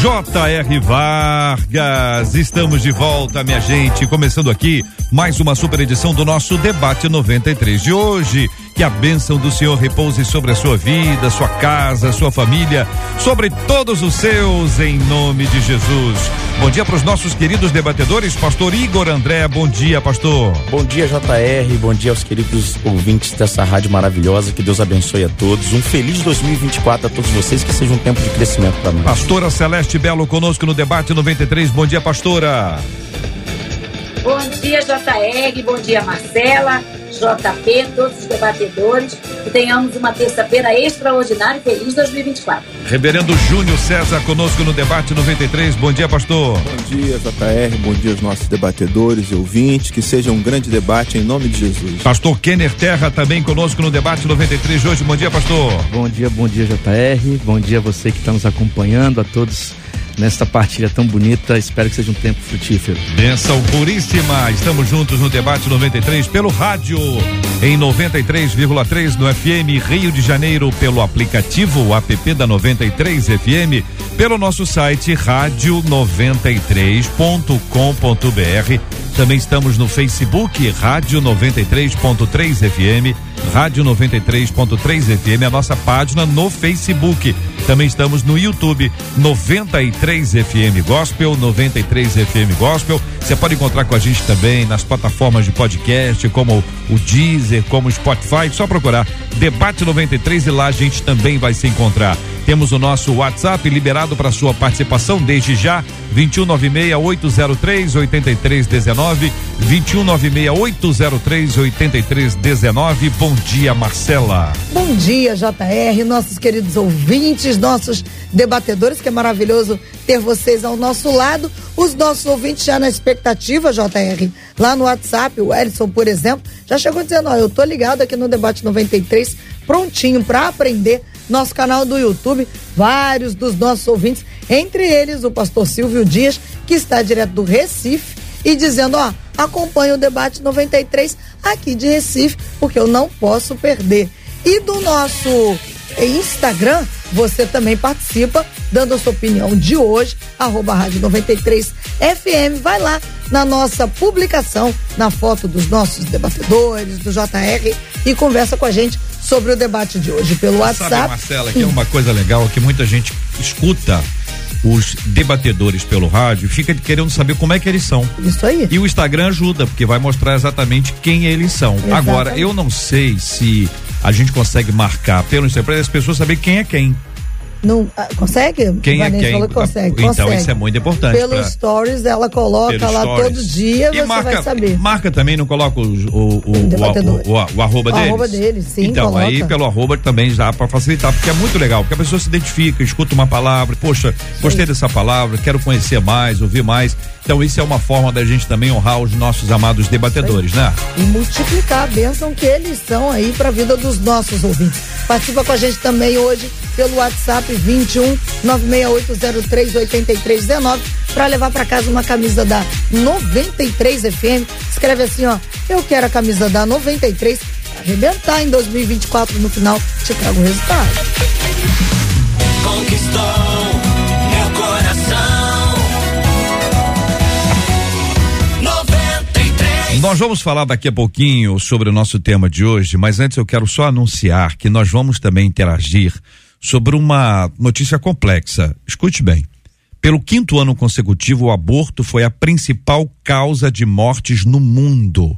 J.R. Vargas. Estamos de volta, minha gente. Começando aqui mais uma super edição do nosso debate 93 de hoje. Que a bênção do Senhor repouse sobre a sua vida, sua casa, sua família, sobre todos os seus, em nome de Jesus. Bom dia para os nossos queridos debatedores, Pastor Igor André. Bom dia, Pastor. Bom dia, JR. Bom dia aos queridos ouvintes dessa rádio maravilhosa. Que Deus abençoe a todos. Um feliz 2024 a todos vocês. Que seja um tempo de crescimento para nós. Pastora Celeste Belo conosco no debate 93. Bom dia, Pastora. Bom dia, JR. Bom dia, Marcela. JP, todos os debatedores, que tenhamos uma terça-feira extraordinária e feliz 2024. Reverendo Júnior César conosco no debate 93. Bom dia, pastor. Bom dia, JR. Bom dia aos nossos debatedores e ouvintes. Que seja um grande debate em nome de Jesus. Pastor Kenner Terra também conosco no debate 93 de hoje. Bom dia, pastor. Bom dia, bom dia, JR. Bom dia a você que está nos acompanhando, a todos nesta partilha tão bonita. Espero que seja um tempo frutífero. Benção puríssima. Estamos juntos no debate 93 pelo rádio em 93,3 no FM Rio de Janeiro pelo aplicativo app da 93 FM pelo nosso site rádio93.com.br. Também estamos no Facebook Rádio 93.3 FM, Rádio 93.3 FM, a nossa página no Facebook. Também estamos no YouTube 93 FM Gospel, 93 FM Gospel. Você pode encontrar com a gente também nas plataformas de podcast, como o Deezer, como o Spotify. Só procurar Debate 93 e lá a gente também vai se encontrar. Temos o nosso WhatsApp liberado para sua participação desde já, 2196-803-8319, 2196-803-8319. Bom dia, Marcela. Bom dia, JR, nossos queridos ouvintes, nossos debatedores, que é maravilhoso ter vocês ao nosso lado. Os nossos ouvintes já na expectativa, JR, lá no WhatsApp, o Edson, por exemplo, já chegou dizendo: Ó, eu tô ligado aqui no Debate 93, prontinho para aprender nosso canal do YouTube, vários dos nossos ouvintes, entre eles o pastor Silvio Dias, que está direto do Recife, e dizendo, ó, acompanha o debate 93 aqui de Recife, porque eu não posso perder. E do nosso Instagram, você também participa, dando a sua opinião de hoje, arroba rádio 93 FM, vai lá na nossa publicação, na foto dos nossos debatedores, do JR, e conversa com a gente sobre o debate de hoje pelo WhatsApp. Sabe, Marcela, que é uma coisa legal que muita gente escuta os debatedores pelo rádio, fica querendo saber como é que eles são. Isso aí. E o Instagram ajuda, porque vai mostrar exatamente quem eles são. Exatamente. Agora, eu não sei se a gente consegue marcar pelo Instagram para as pessoas saberem quem é quem. Não, ah, consegue? Quem é quem? Falou que consegue. Então consegue. isso é muito importante. Pelos pra... stories ela coloca lá stories. todo dia, e você marca, vai saber. Marca também, não coloca o, o, o, o, o, o arroba deles? O arroba deles, sim, Então, coloca. aí pelo arroba também já para facilitar, porque é muito legal, porque a pessoa se identifica, escuta uma palavra, poxa, gostei sim. dessa palavra, quero conhecer mais, ouvir mais. Então isso é uma forma da gente também honrar os nossos amados debatedores, né? E multiplicar a bênção que eles são aí para a vida dos nossos ouvintes. Participa com a gente também hoje pelo WhatsApp 21 96803 8319 para levar para casa uma camisa da 93 FM. Escreve assim, ó, eu quero a camisa da 93 arrebentar em 2024 no final te trago o resultado. Conquistou meu coração. 93. Nós vamos falar daqui a pouquinho sobre o nosso tema de hoje, mas antes eu quero só anunciar que nós vamos também interagir sobre uma notícia complexa. Escute bem. Pelo quinto ano consecutivo, o aborto foi a principal causa de mortes no mundo.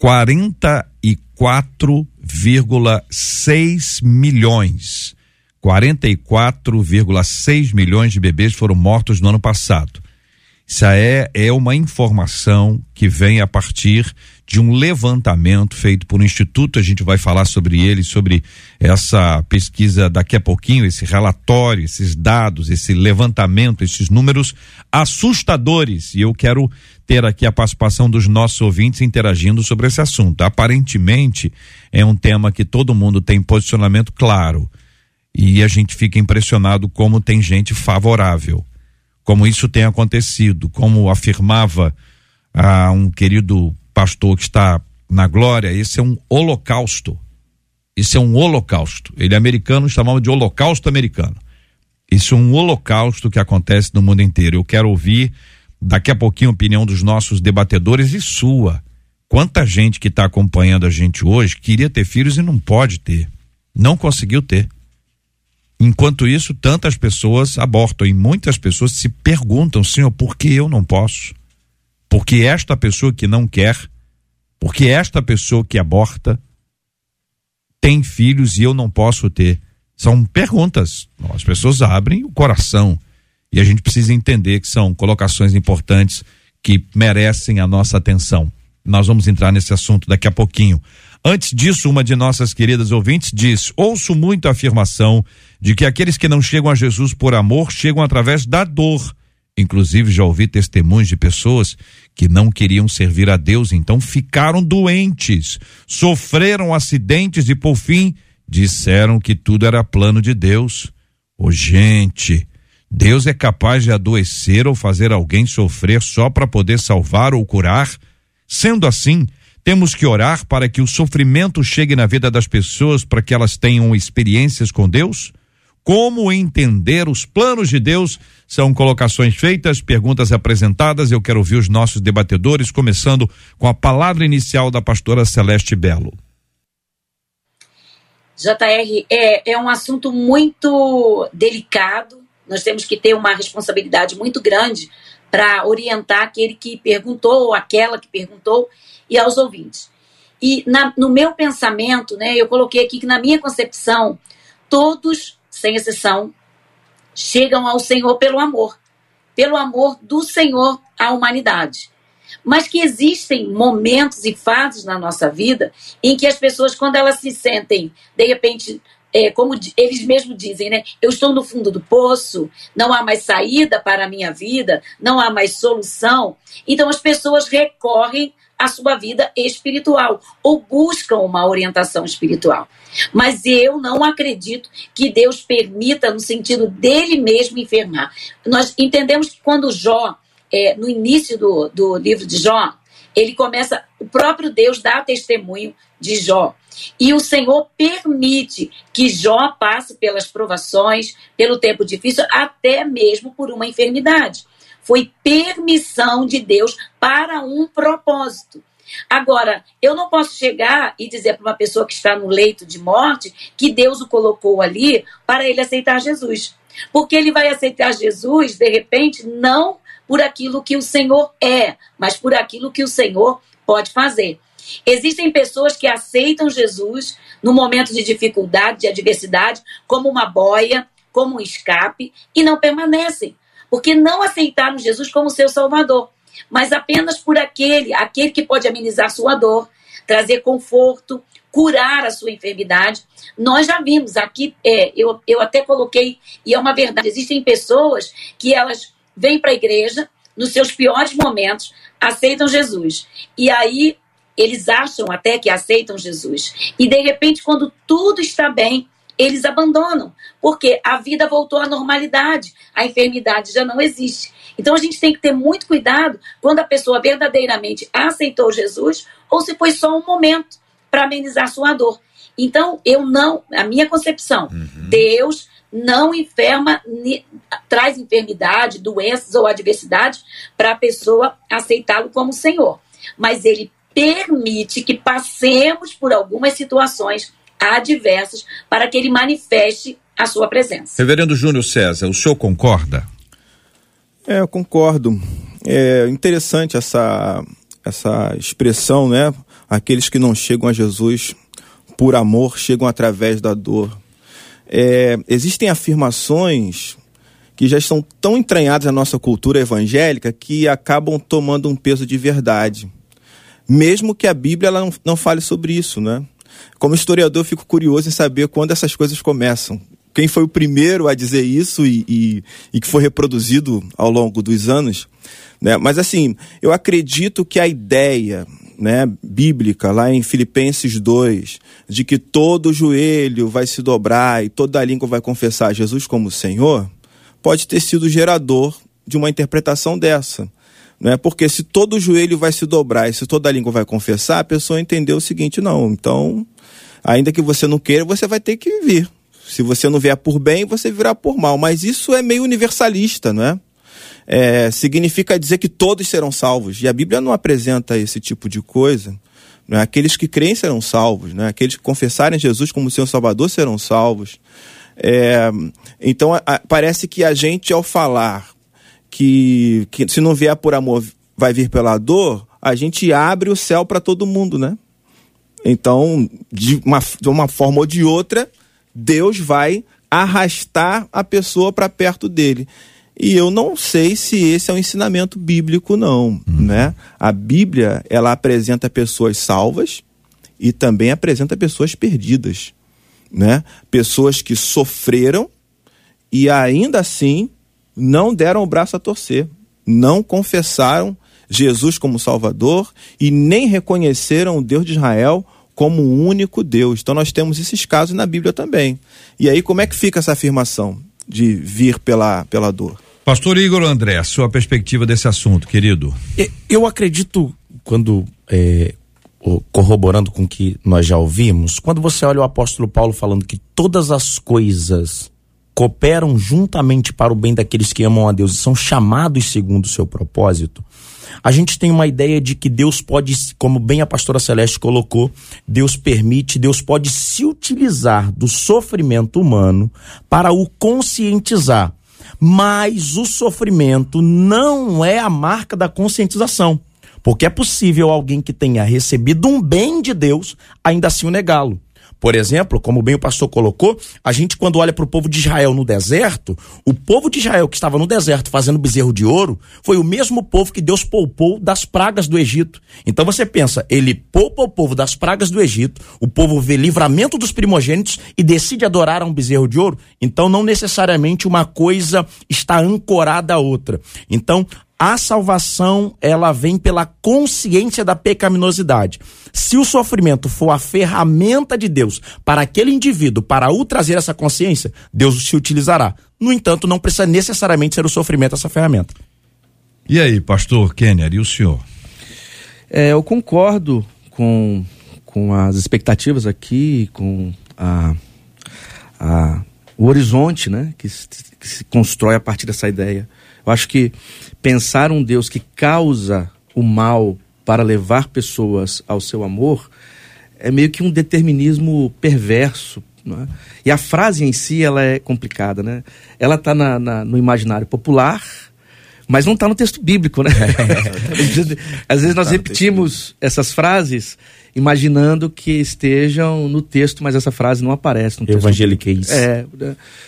44,6 milhões. 44,6 milhões de bebês foram mortos no ano passado. Isso é, é uma informação que vem a partir de um levantamento feito por um instituto, a gente vai falar sobre ele, sobre essa pesquisa daqui a pouquinho, esse relatório, esses dados, esse levantamento, esses números assustadores. E eu quero ter aqui a participação dos nossos ouvintes interagindo sobre esse assunto. Aparentemente, é um tema que todo mundo tem posicionamento claro. E a gente fica impressionado como tem gente favorável. Como isso tem acontecido, como afirmava a um querido pastor que está na glória, esse é um holocausto. Isso é um holocausto. Ele é americano, chamava de holocausto americano. Isso é um holocausto que acontece no mundo inteiro. Eu quero ouvir daqui a pouquinho a opinião dos nossos debatedores e sua. Quanta gente que está acompanhando a gente hoje queria ter filhos e não pode ter. Não conseguiu ter. Enquanto isso, tantas pessoas abortam e muitas pessoas se perguntam, Senhor, por que eu não posso? Porque esta pessoa que não quer, porque esta pessoa que aborta tem filhos e eu não posso ter. São perguntas. As pessoas abrem o coração e a gente precisa entender que são colocações importantes que merecem a nossa atenção. Nós vamos entrar nesse assunto daqui a pouquinho. Antes disso, uma de nossas queridas ouvintes diz: Ouço muito a afirmação de que aqueles que não chegam a Jesus por amor chegam através da dor. Inclusive, já ouvi testemunhos de pessoas que não queriam servir a Deus, então ficaram doentes, sofreram acidentes e, por fim, disseram que tudo era plano de Deus. Ô, oh, gente, Deus é capaz de adoecer ou fazer alguém sofrer só para poder salvar ou curar? Sendo assim, temos que orar para que o sofrimento chegue na vida das pessoas para que elas tenham experiências com Deus? Como entender os planos de Deus? São colocações feitas, perguntas apresentadas. Eu quero ouvir os nossos debatedores, começando com a palavra inicial da pastora Celeste Belo. JR, é, é um assunto muito delicado. Nós temos que ter uma responsabilidade muito grande para orientar aquele que perguntou, ou aquela que perguntou, e aos ouvintes. E na, no meu pensamento, né, eu coloquei aqui que na minha concepção, todos sem exceção, chegam ao Senhor pelo amor, pelo amor do Senhor à humanidade. Mas que existem momentos e fases na nossa vida em que as pessoas, quando elas se sentem, de repente, é, como eles mesmos dizem, né? Eu estou no fundo do poço, não há mais saída para a minha vida, não há mais solução. Então as pessoas recorrem à sua vida espiritual ou buscam uma orientação espiritual. Mas eu não acredito que Deus permita, no sentido dele mesmo, enfermar. Nós entendemos que quando Jó, é, no início do, do livro de Jó, ele começa, o próprio Deus dá testemunho de Jó. E o Senhor permite que Jó passe pelas provações, pelo tempo difícil, até mesmo por uma enfermidade. Foi permissão de Deus para um propósito. Agora, eu não posso chegar e dizer para uma pessoa que está no leito de morte que Deus o colocou ali para ele aceitar Jesus. Porque ele vai aceitar Jesus, de repente, não por aquilo que o Senhor é, mas por aquilo que o Senhor pode fazer. Existem pessoas que aceitam Jesus no momento de dificuldade, de adversidade, como uma boia, como um escape, e não permanecem, porque não aceitaram Jesus como seu Salvador mas apenas por aquele, aquele que pode amenizar sua dor, trazer conforto, curar a sua enfermidade. Nós já vimos aqui, é, eu, eu até coloquei, e é uma verdade, existem pessoas que elas vêm para a igreja, nos seus piores momentos, aceitam Jesus. E aí eles acham até que aceitam Jesus. E de repente, quando tudo está bem, eles abandonam, porque a vida voltou à normalidade, a enfermidade já não existe. Então a gente tem que ter muito cuidado quando a pessoa verdadeiramente aceitou Jesus ou se foi só um momento para amenizar sua dor. Então eu não, a minha concepção, uhum. Deus não enferma, traz enfermidade, doenças ou adversidade para a pessoa aceitá-lo como Senhor. Mas ele permite que passemos por algumas situações adversas para que ele manifeste a sua presença. Reverendo Júnior César, o senhor concorda? É, eu concordo. É interessante essa, essa expressão, né? Aqueles que não chegam a Jesus por amor chegam através da dor. É, existem afirmações que já estão tão entranhadas na nossa cultura evangélica que acabam tomando um peso de verdade. mesmo que a Bíblia ela não, não fale sobre isso, né? Como historiador, fico curioso em saber quando essas coisas começam. Quem foi o primeiro a dizer isso e, e, e que foi reproduzido ao longo dos anos. Né? Mas assim, eu acredito que a ideia né, bíblica, lá em Filipenses 2, de que todo joelho vai se dobrar e toda língua vai confessar Jesus como Senhor, pode ter sido gerador de uma interpretação dessa. Né? Porque se todo joelho vai se dobrar e se toda língua vai confessar, a pessoa entendeu o seguinte: não, então, ainda que você não queira, você vai ter que vir. Se você não vier por bem, você virá por mal. Mas isso é meio universalista, não é? é significa dizer que todos serão salvos. E a Bíblia não apresenta esse tipo de coisa. Né? Aqueles que creem serão salvos, né? aqueles que confessarem Jesus como seu Salvador serão salvos. É, então, a, parece que a gente, ao falar que, que se não vier por amor, vai vir pela dor, a gente abre o céu para todo mundo, né? Então, de uma, de uma forma ou de outra, Deus vai arrastar a pessoa para perto dele. E eu não sei se esse é um ensinamento bíblico, não. Uhum. Né? A Bíblia ela apresenta pessoas salvas e também apresenta pessoas perdidas. Né? Pessoas que sofreram e ainda assim não deram o braço a torcer, não confessaram Jesus como Salvador e nem reconheceram o Deus de Israel como o único Deus. Então nós temos esses casos na Bíblia também. E aí como é que fica essa afirmação de vir pela, pela dor? Pastor Igor André, sua perspectiva desse assunto, querido. Eu acredito, quando é, corroborando com o que nós já ouvimos, quando você olha o apóstolo Paulo falando que todas as coisas cooperam juntamente para o bem daqueles que amam a Deus e são chamados segundo o seu propósito, a gente tem uma ideia de que Deus pode, como bem a pastora Celeste colocou, Deus permite, Deus pode se utilizar do sofrimento humano para o conscientizar. Mas o sofrimento não é a marca da conscientização. Porque é possível alguém que tenha recebido um bem de Deus ainda assim o negá-lo. Por exemplo, como bem o pastor colocou, a gente quando olha para o povo de Israel no deserto, o povo de Israel que estava no deserto fazendo bezerro de ouro, foi o mesmo povo que Deus poupou das pragas do Egito. Então você pensa, ele poupa o povo das pragas do Egito, o povo vê livramento dos primogênitos e decide adorar a um bezerro de ouro, então não necessariamente uma coisa está ancorada à outra. Então, a salvação ela vem pela consciência da pecaminosidade. Se o sofrimento for a ferramenta de Deus para aquele indivíduo, para o trazer essa consciência, Deus se utilizará. No entanto, não precisa necessariamente ser o sofrimento essa ferramenta. E aí, pastor Kenner, e o senhor? É, eu concordo com, com as expectativas aqui, com a, a, o horizonte né, que, que se constrói a partir dessa ideia. Eu acho que pensar um Deus que causa o mal para levar pessoas ao seu amor é meio que um determinismo perverso. É? E a frase em si ela é complicada, né? Ela está no imaginário popular, mas não está no texto bíblico, né? Às vezes nós tá repetimos essas frases imaginando que estejam no texto, mas essa frase não aparece no texto. Evangeliquez. É,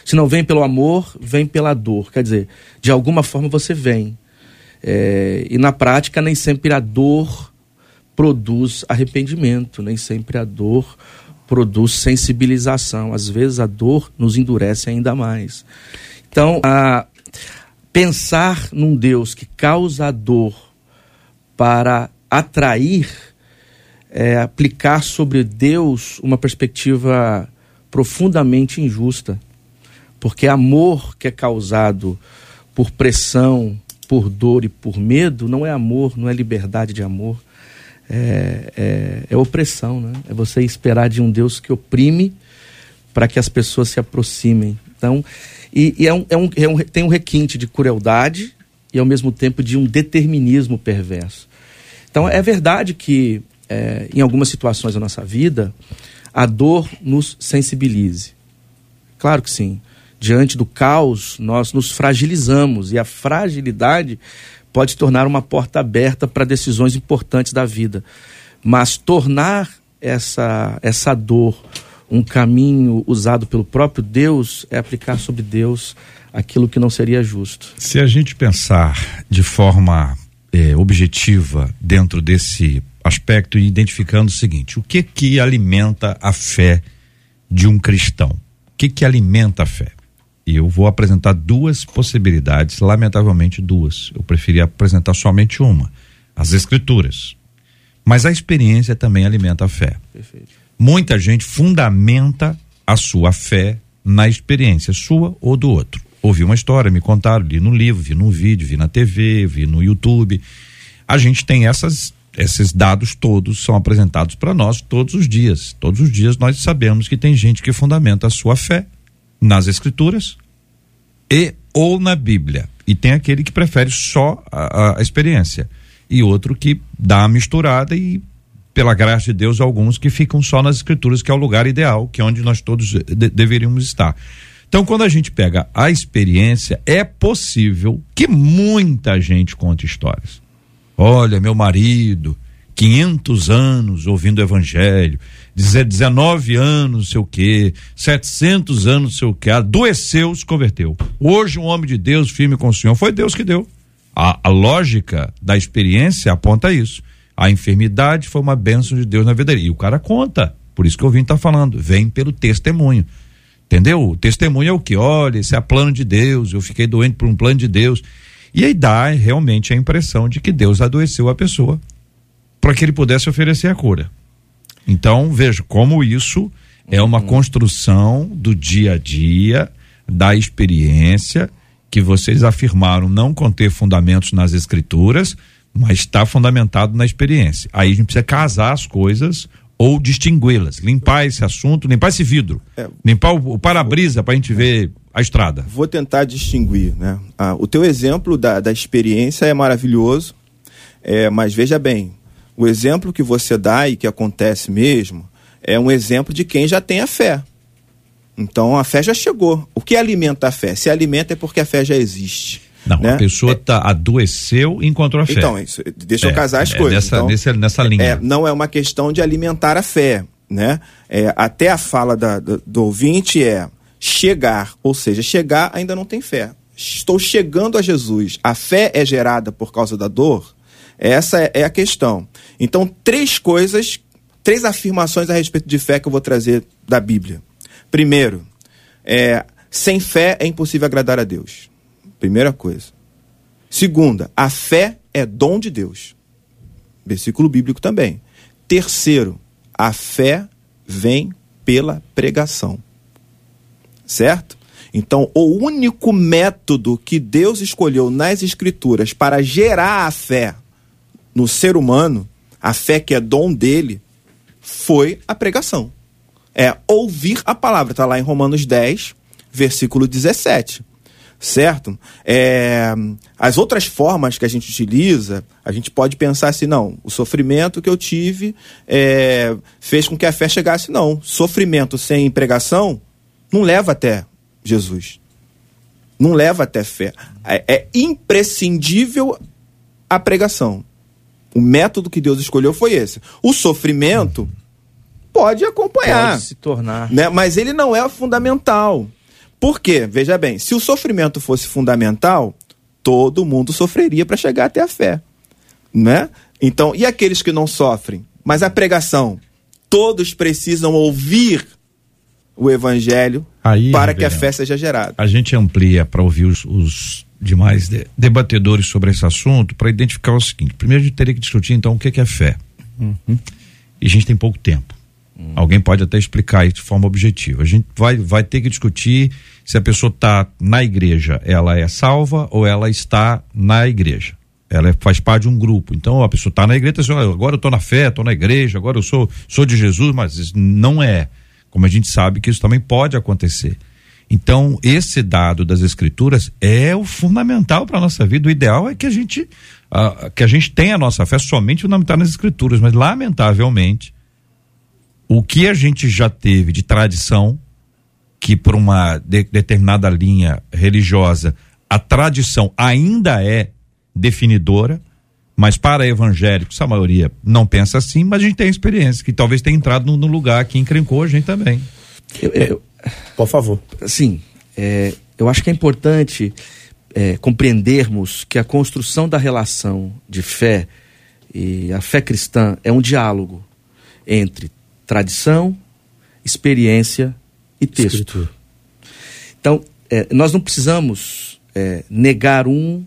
se não vem pelo amor, vem pela dor. Quer dizer, de alguma forma você vem. É, e na prática, nem sempre a dor produz arrependimento, nem sempre a dor produz sensibilização. Às vezes a dor nos endurece ainda mais. Então, a, pensar num Deus que causa dor para atrair, é, aplicar sobre Deus uma perspectiva profundamente injusta. Porque amor que é causado por pressão, por dor e por medo não é amor, não é liberdade de amor. É, é, é opressão, né? É você esperar de um Deus que oprime para que as pessoas se aproximem. Então, e, e é um, é um, é um, tem um requinte de crueldade e ao mesmo tempo de um determinismo perverso. Então, é verdade que é, em algumas situações da nossa vida a dor nos sensibilize. Claro que sim diante do caos, nós nos fragilizamos e a fragilidade pode tornar uma porta aberta para decisões importantes da vida. Mas tornar essa, essa dor um caminho usado pelo próprio Deus é aplicar sobre Deus aquilo que não seria justo. Se a gente pensar de forma é, objetiva dentro desse aspecto identificando o seguinte: o que que alimenta a fé de um cristão? O que que alimenta a fé? E eu vou apresentar duas possibilidades, lamentavelmente duas. Eu preferi apresentar somente uma: as escrituras. Mas a experiência também alimenta a fé. Perfeito. Muita gente fundamenta a sua fé na experiência sua ou do outro. Ouvi uma história, me contaram, li no livro, vi no vídeo, vi na TV, vi no YouTube. A gente tem essas esses dados todos são apresentados para nós todos os dias. Todos os dias nós sabemos que tem gente que fundamenta a sua fé nas escrituras e ou na Bíblia. E tem aquele que prefere só a, a experiência. E outro que dá a misturada e, pela graça de Deus, alguns que ficam só nas escrituras, que é o lugar ideal, que é onde nós todos de- deveríamos estar. Então, quando a gente pega a experiência, é possível que muita gente conte histórias. Olha, meu marido, 500 anos ouvindo o evangelho, dizer 19 anos, não sei o quê, 700 anos, não sei o quê, adoeceu, se converteu. Hoje, um homem de Deus, firme com o Senhor, foi Deus que deu. A, a lógica da experiência aponta isso. A enfermidade foi uma bênção de Deus na vida dele. E o cara conta. Por isso que o ouvinte está falando. Vem pelo testemunho. Entendeu? O testemunho é o que? Olha, esse é plano de Deus, eu fiquei doente por um plano de Deus. E aí dá realmente a impressão de que Deus adoeceu a pessoa para que ele pudesse oferecer a cura. Então, veja como isso é uma construção do dia a dia, da experiência, que vocês afirmaram não conter fundamentos nas escrituras, mas está fundamentado na experiência. Aí a gente precisa casar as coisas ou distingui-las, limpar esse assunto, limpar esse vidro, É. limpar o, o para-brisa para a gente ver a estrada. Vou tentar distinguir, né? Ah, o teu exemplo da, da experiência é maravilhoso, é, mas veja bem, o exemplo que você dá e que acontece mesmo é um exemplo de quem já tem a fé. Então a fé já chegou. O que alimenta a fé? Se alimenta é porque a fé já existe. Não, né? a pessoa tá, adoeceu e encontrou a fé. Então, isso, deixa eu É, casar as é coisas. nessa- Então, nesse- nessa linha. é, não é uma questão de alimentar a fé, né? É, até a fala da- do, do ouvinte é chegar, ou seja, chegar ainda não tem fé. Estou chegando a Jesus. A fé é gerada por causa da dor? Essa é, é a questão. Então, três coisas, três afirmações a respeito de fé que eu vou trazer da Bíblia. Primeiro, é, sem fé é impossível agradar a Deus. Primeira coisa. Segunda, a fé é dom de Deus. Versículo bíblico também. Terceiro, a fé vem pela pregação. Certo? Então, o único método que Deus escolheu nas Escrituras para gerar a fé no ser humano, a fé que é dom dele, foi a pregação. É ouvir a palavra. Está lá em Romanos 10, versículo 17 certo? É, as outras formas que a gente utiliza, a gente pode pensar assim, não, o sofrimento que eu tive é, fez com que a fé chegasse, não. Sofrimento sem pregação não leva até Jesus. Não leva até fé. É, é imprescindível a pregação. O método que Deus escolheu foi esse. O sofrimento pode acompanhar Pode se tornar. né? Mas ele não é fundamental. Por quê? Veja bem, se o sofrimento fosse fundamental, todo mundo sofreria para chegar até a fé, né? Então, e aqueles que não sofrem? Mas a pregação, todos precisam ouvir o evangelho Aí, para que a fé seja gerada. A gente amplia para ouvir os, os demais de- debatedores sobre esse assunto para identificar o seguinte: primeiro a gente teria que discutir então o que que é fé. E a gente tem pouco tempo. Alguém pode até explicar de forma objetiva. A gente vai, vai ter que discutir se a pessoa está na igreja, ela é salva ou ela está na igreja. Ela é- faz parte de um grupo. Então a pessoa está na igreja, está dizendo, "Ah, agora eu estou na fé, estou na igreja, agora eu sou, sou de Jesus, mas não é. Como a gente sabe que isso também pode acontecer. Então, esse dado das escrituras é o fundamental para a nossa vida. O ideal é que a gente ah, que a gente tenha a nossa fé somente fundamentada nas escrituras, mas lamentavelmente o que a gente já teve de tradição que por uma de- determinada linha religiosa a tradição ainda é definidora, mas para evangélicos a maioria não pensa assim, mas a gente tem experiência que talvez tenha entrado no, no lugar que encrencou a gente também. Eu- eu- Por favor. assim, é, eu acho que é importante é, compreendermos que a construção da relação de fé E a fé cristã é um diálogo entre tradição, experiência e texto. Escritura. Então, é, nós não precisamos é, negar um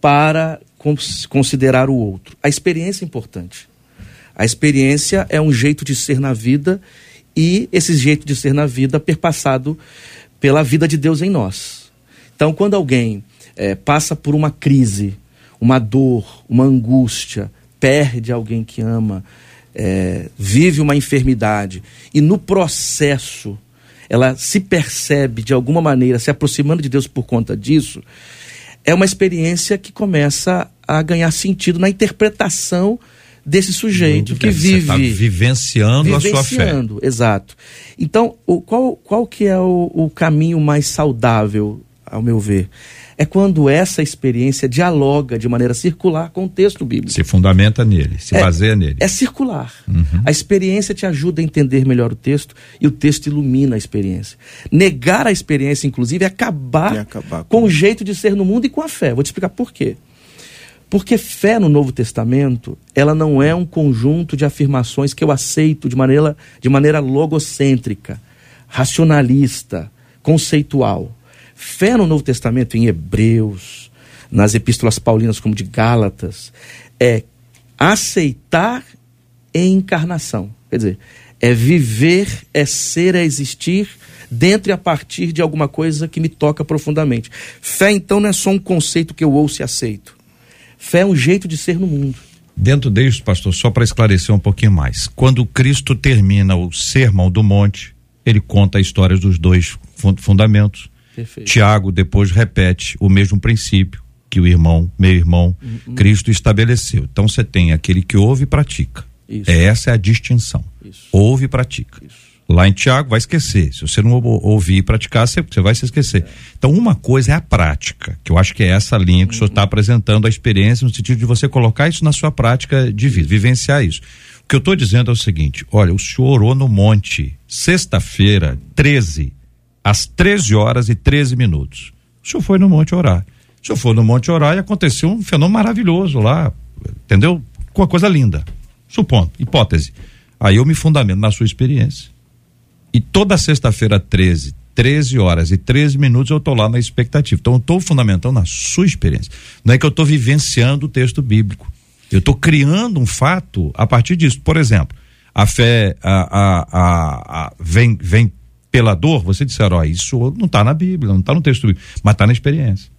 para cons- considerar o outro. A experiência é importante. A experiência é um jeito de ser na vida e esse jeito de ser na vida perpassado pela vida de Deus em nós. Então, quando alguém eh, passa por uma crise, uma dor, uma angústia, perde alguém que ama, eh, vive uma enfermidade e no processo ela se percebe de alguma maneira se aproximando de Deus por conta disso, é uma experiência que começa a ganhar sentido na interpretação desse sujeito que Você vive tá vivenciando, a sua fé. vivenciando, Exato. Então, o, qual, qual que é o, o caminho mais saudável, ao meu ver? É quando essa experiência dialoga de maneira circular com o texto bíblico. Se fundamenta nele, se É- baseia nele. É circular. A experiência te ajuda a entender melhor o texto e o texto ilumina a experiência. Negar a experiência, inclusive, é acabar, É acabar com- com o jeito de ser no mundo e com a fé. Vou te explicar por quê. Porque fé no Novo Testamento, ela não é um conjunto de afirmações que eu aceito de maneira, de maneira logocêntrica, racionalista, conceitual. Fé no Novo Testamento, em Hebreus, nas epístolas paulinas como de Gálatas, é aceitar em encarnação. Quer dizer, é viver, é ser, é existir dentro e a partir de alguma coisa que me toca profundamente. Fé, então, não é só um conceito que eu ouço e aceito. Fé é um jeito de ser no mundo. Dentro disso, pastor, só para esclarecer um pouquinho mais. Quando Cristo termina o sermão do monte, ele conta a história dos dois fun- fundamentos. Perfeito. Tiago depois repete o mesmo princípio que o irmão, meu irmão, Uhum. Cristo estabeleceu. Então você tem aquele que ouve e pratica. Isso. Essa é a distinção. Isso. Ouve e pratica. Lá em Tiago vai esquecer. Se você não ou- ouvir e praticar, você, você vai se esquecer. Então, uma coisa é a prática, que eu acho que é essa linha que o senhor está apresentando, a experiência, no sentido de você colocar isso na sua prática de vida, vivenciar isso. O que eu estou dizendo é o seguinte: olha, o senhor orou no monte, sexta-feira, 13, às 13 horas e 13 minutos. O senhor foi no monte orar. O senhor foi no monte orar e aconteceu um fenômeno maravilhoso lá, entendeu? Com uma coisa linda. Supondo, hipótese. Aí eu me fundamento na sua experiência. E toda sexta-feira, 13, 13 horas e 13 minutos, eu estou lá na expectativa. Então, eu estou fundamentando na sua experiência. Não é que eu estou vivenciando o texto bíblico. Eu estou criando um fato a partir disso. Por exemplo, a fé a, a, a, vem, vem pela dor. Você disseram, ó, isso não está na Bíblia, não está no texto bíblico, mas está na experiência.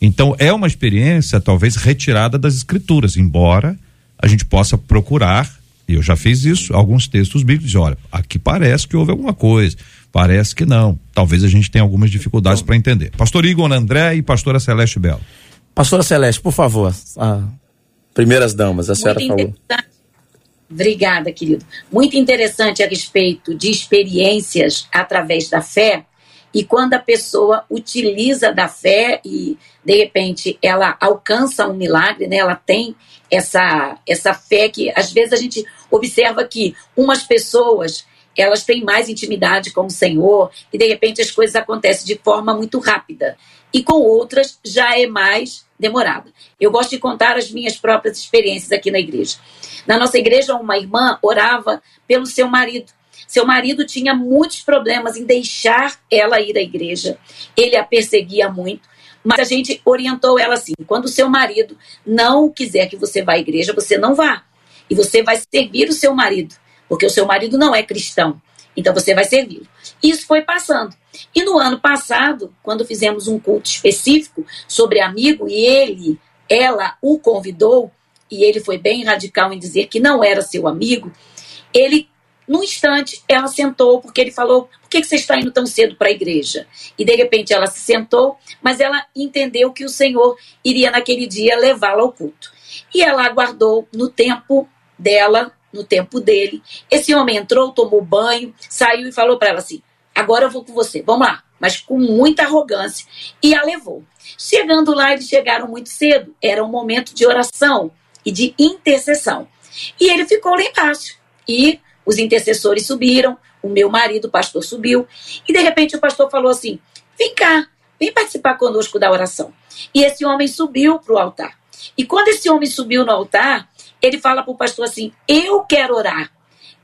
Então, é uma experiência, talvez, retirada das escrituras, embora a gente possa procurar, e eu já fiz isso, alguns textos bíblicos, e olha, aqui parece que houve alguma coisa, parece que não. Talvez a gente tenha algumas dificuldades para entender. Pastor Igor André e pastora Celeste Belo. Pastora Celeste, por favor, a primeiras damas, a senhora Muito falou. Obrigada, querido. Muito interessante a respeito de experiências através da fé. E quando a pessoa utiliza da fé e, de repente, ela alcança um milagre, né? ela tem essa, essa fé que, às vezes, a gente observa que umas pessoas elas têm mais intimidade com o Senhor e, de repente, as coisas acontecem de forma muito rápida. E com outras já é mais demorada. Eu gosto de contar as minhas próprias experiências aqui na igreja. Na nossa igreja, uma irmã orava pelo seu marido. Seu marido tinha muitos problemas em deixar ela ir à igreja. Ele a perseguia muito. Mas a gente orientou ela assim: quando o seu marido não quiser que você vá à igreja, você não vá. E você vai servir o seu marido, porque o seu marido não é cristão. Então você vai servir. Isso foi passando. E no ano passado, quando fizemos um culto específico sobre amigo e ele, ela o convidou, e ele foi bem radical em dizer que não era seu amigo, ele, num instante, ela sentou, porque ele falou: por que que você está indo tão cedo para a igreja? E de repente ela se sentou, mas ela entendeu que o Senhor iria naquele dia levá-la ao culto. E ela aguardou no tempo dela, no tempo dele. Esse homem entrou, tomou banho, saiu e falou para ela assim: agora eu vou com você, vamos lá. Mas com muita arrogância. E a levou. Chegando lá, eles chegaram muito cedo. Era um momento de oração e de intercessão. E ele ficou lá embaixo. E os intercessores subiram, o meu marido, o pastor, subiu. E de repente o pastor falou assim: vem cá, vem participar conosco da oração. E esse homem subiu para o altar. E quando esse homem subiu no altar, ele fala para o pastor assim: Eu quero orar.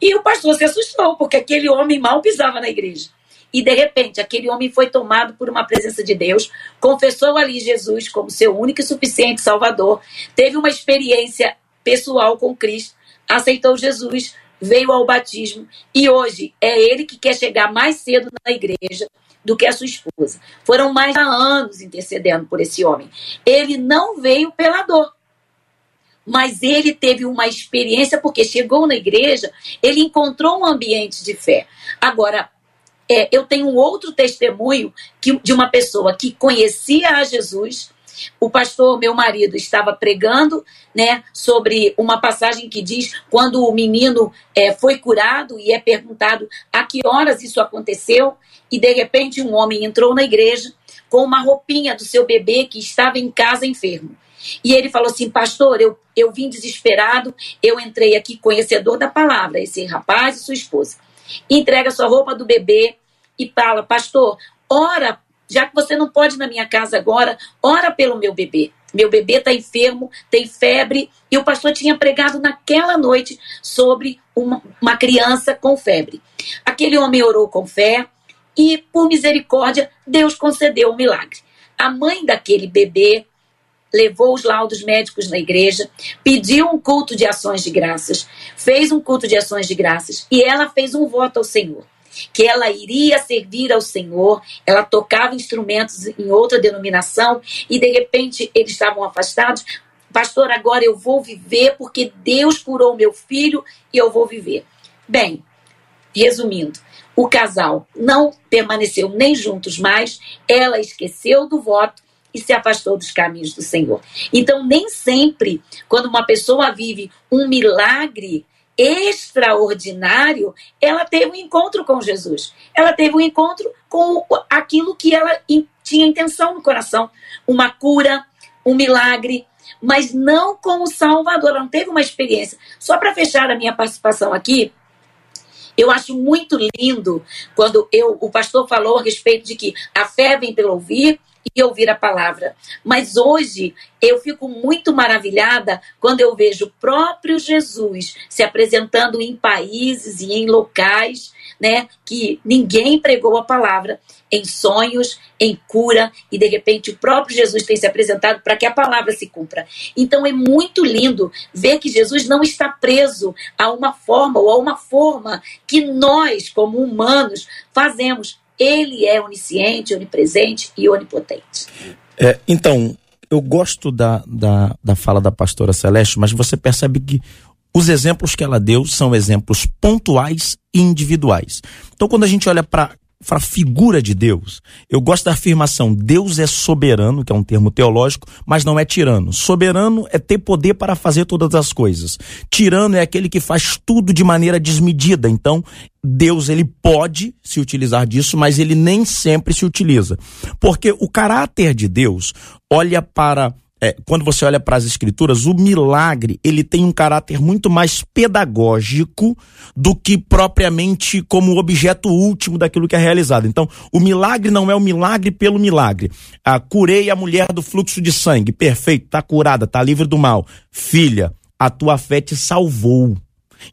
E o pastor se assustou, porque aquele homem mal pisava na igreja. E de repente, aquele homem foi tomado por uma presença de Deus, confessou ali Jesus como seu único e suficiente Salvador, teve uma experiência pessoal com Cristo, aceitou Jesus, veio ao batismo e hoje é ele que quer chegar mais cedo na igreja do que a sua esposa. Foram mais de anos intercedendo por esse homem. Ele não veio pela dor, mas ele teve uma experiência porque chegou na igreja, ele encontrou um ambiente de fé. Agora, é, eu tenho um outro testemunho que, de uma pessoa que conhecia a Jesus. O pastor, meu marido, estava pregando né, sobre uma passagem que diz quando o menino é, foi curado e é perguntado a que horas isso aconteceu, e de repente um homem entrou na igreja com uma roupinha do seu bebê que estava em casa enfermo. E ele falou assim: Pastor, eu, eu vim desesperado, eu entrei aqui conhecedor da palavra, esse rapaz e sua esposa. Entrega sua roupa do bebê, e fala, pastor, ora, já que você não pode ir na minha casa agora, ora pelo meu bebê. Meu bebê está enfermo, tem febre, e o pastor tinha pregado naquela noite sobre uma, uma criança com febre. Aquele homem orou com fé e, por misericórdia, Deus concedeu um milagre. A mãe daquele bebê levou os laudos médicos na igreja, pediu um culto de ações de graças, fez um culto de ações de graças e ela fez um voto ao Senhor que ela iria servir ao Senhor, ela tocava instrumentos em outra denominação e de repente eles estavam afastados. Pastor, agora eu vou viver porque Deus curou meu filho e eu vou viver. Bem, resumindo, o casal não permaneceu nem juntos mais, ela esqueceu do voto e se afastou dos caminhos do Senhor. Então, nem sempre, quando uma pessoa vive um milagre, extraordinário, ela teve um encontro com Jesus. Ela teve um encontro com aquilo que ela tinha intenção no coração, uma cura, um milagre, mas não com o Salvador. Ela não teve uma experiência. Só para fechar a minha participação aqui, eu acho muito lindo quando eu, o pastor falou a respeito de que a fé vem pelo ouvir e ouvir a palavra. Mas hoje eu fico muito maravilhada quando eu vejo o próprio Jesus se apresentando em países e em locais, né, que ninguém pregou a palavra, em sonhos, em cura, e de repente o próprio Jesus tem se apresentado para que a palavra se cumpra. Então é muito lindo ver que Jesus não está preso a uma forma ou a uma forma que nós, como humanos, fazemos. Ele é onisciente, onipresente e onipotente. É, então, eu gosto da, da, da fala da pastora Celeste, mas você percebe que os exemplos que ela deu são exemplos pontuais e individuais. Então, quando a gente olha para para a figura de Deus. Eu gosto da afirmação: Deus é soberano, que é um termo teológico, mas não é tirano. Soberano é ter poder para fazer todas as coisas. Tirano é aquele que faz tudo de maneira desmedida. Então, Deus ele pode se utilizar disso, mas ele nem sempre se utiliza. Porque o caráter de Deus olha para é, quando você olha para as escrituras, o milagre ele tem um caráter muito mais pedagógico do que propriamente como objeto último daquilo que é realizado. Então, o milagre não é o milagre pelo milagre. Ah, curei a mulher do fluxo de sangue, perfeito, está curada, está livre do mal. Filha, a tua fé te salvou.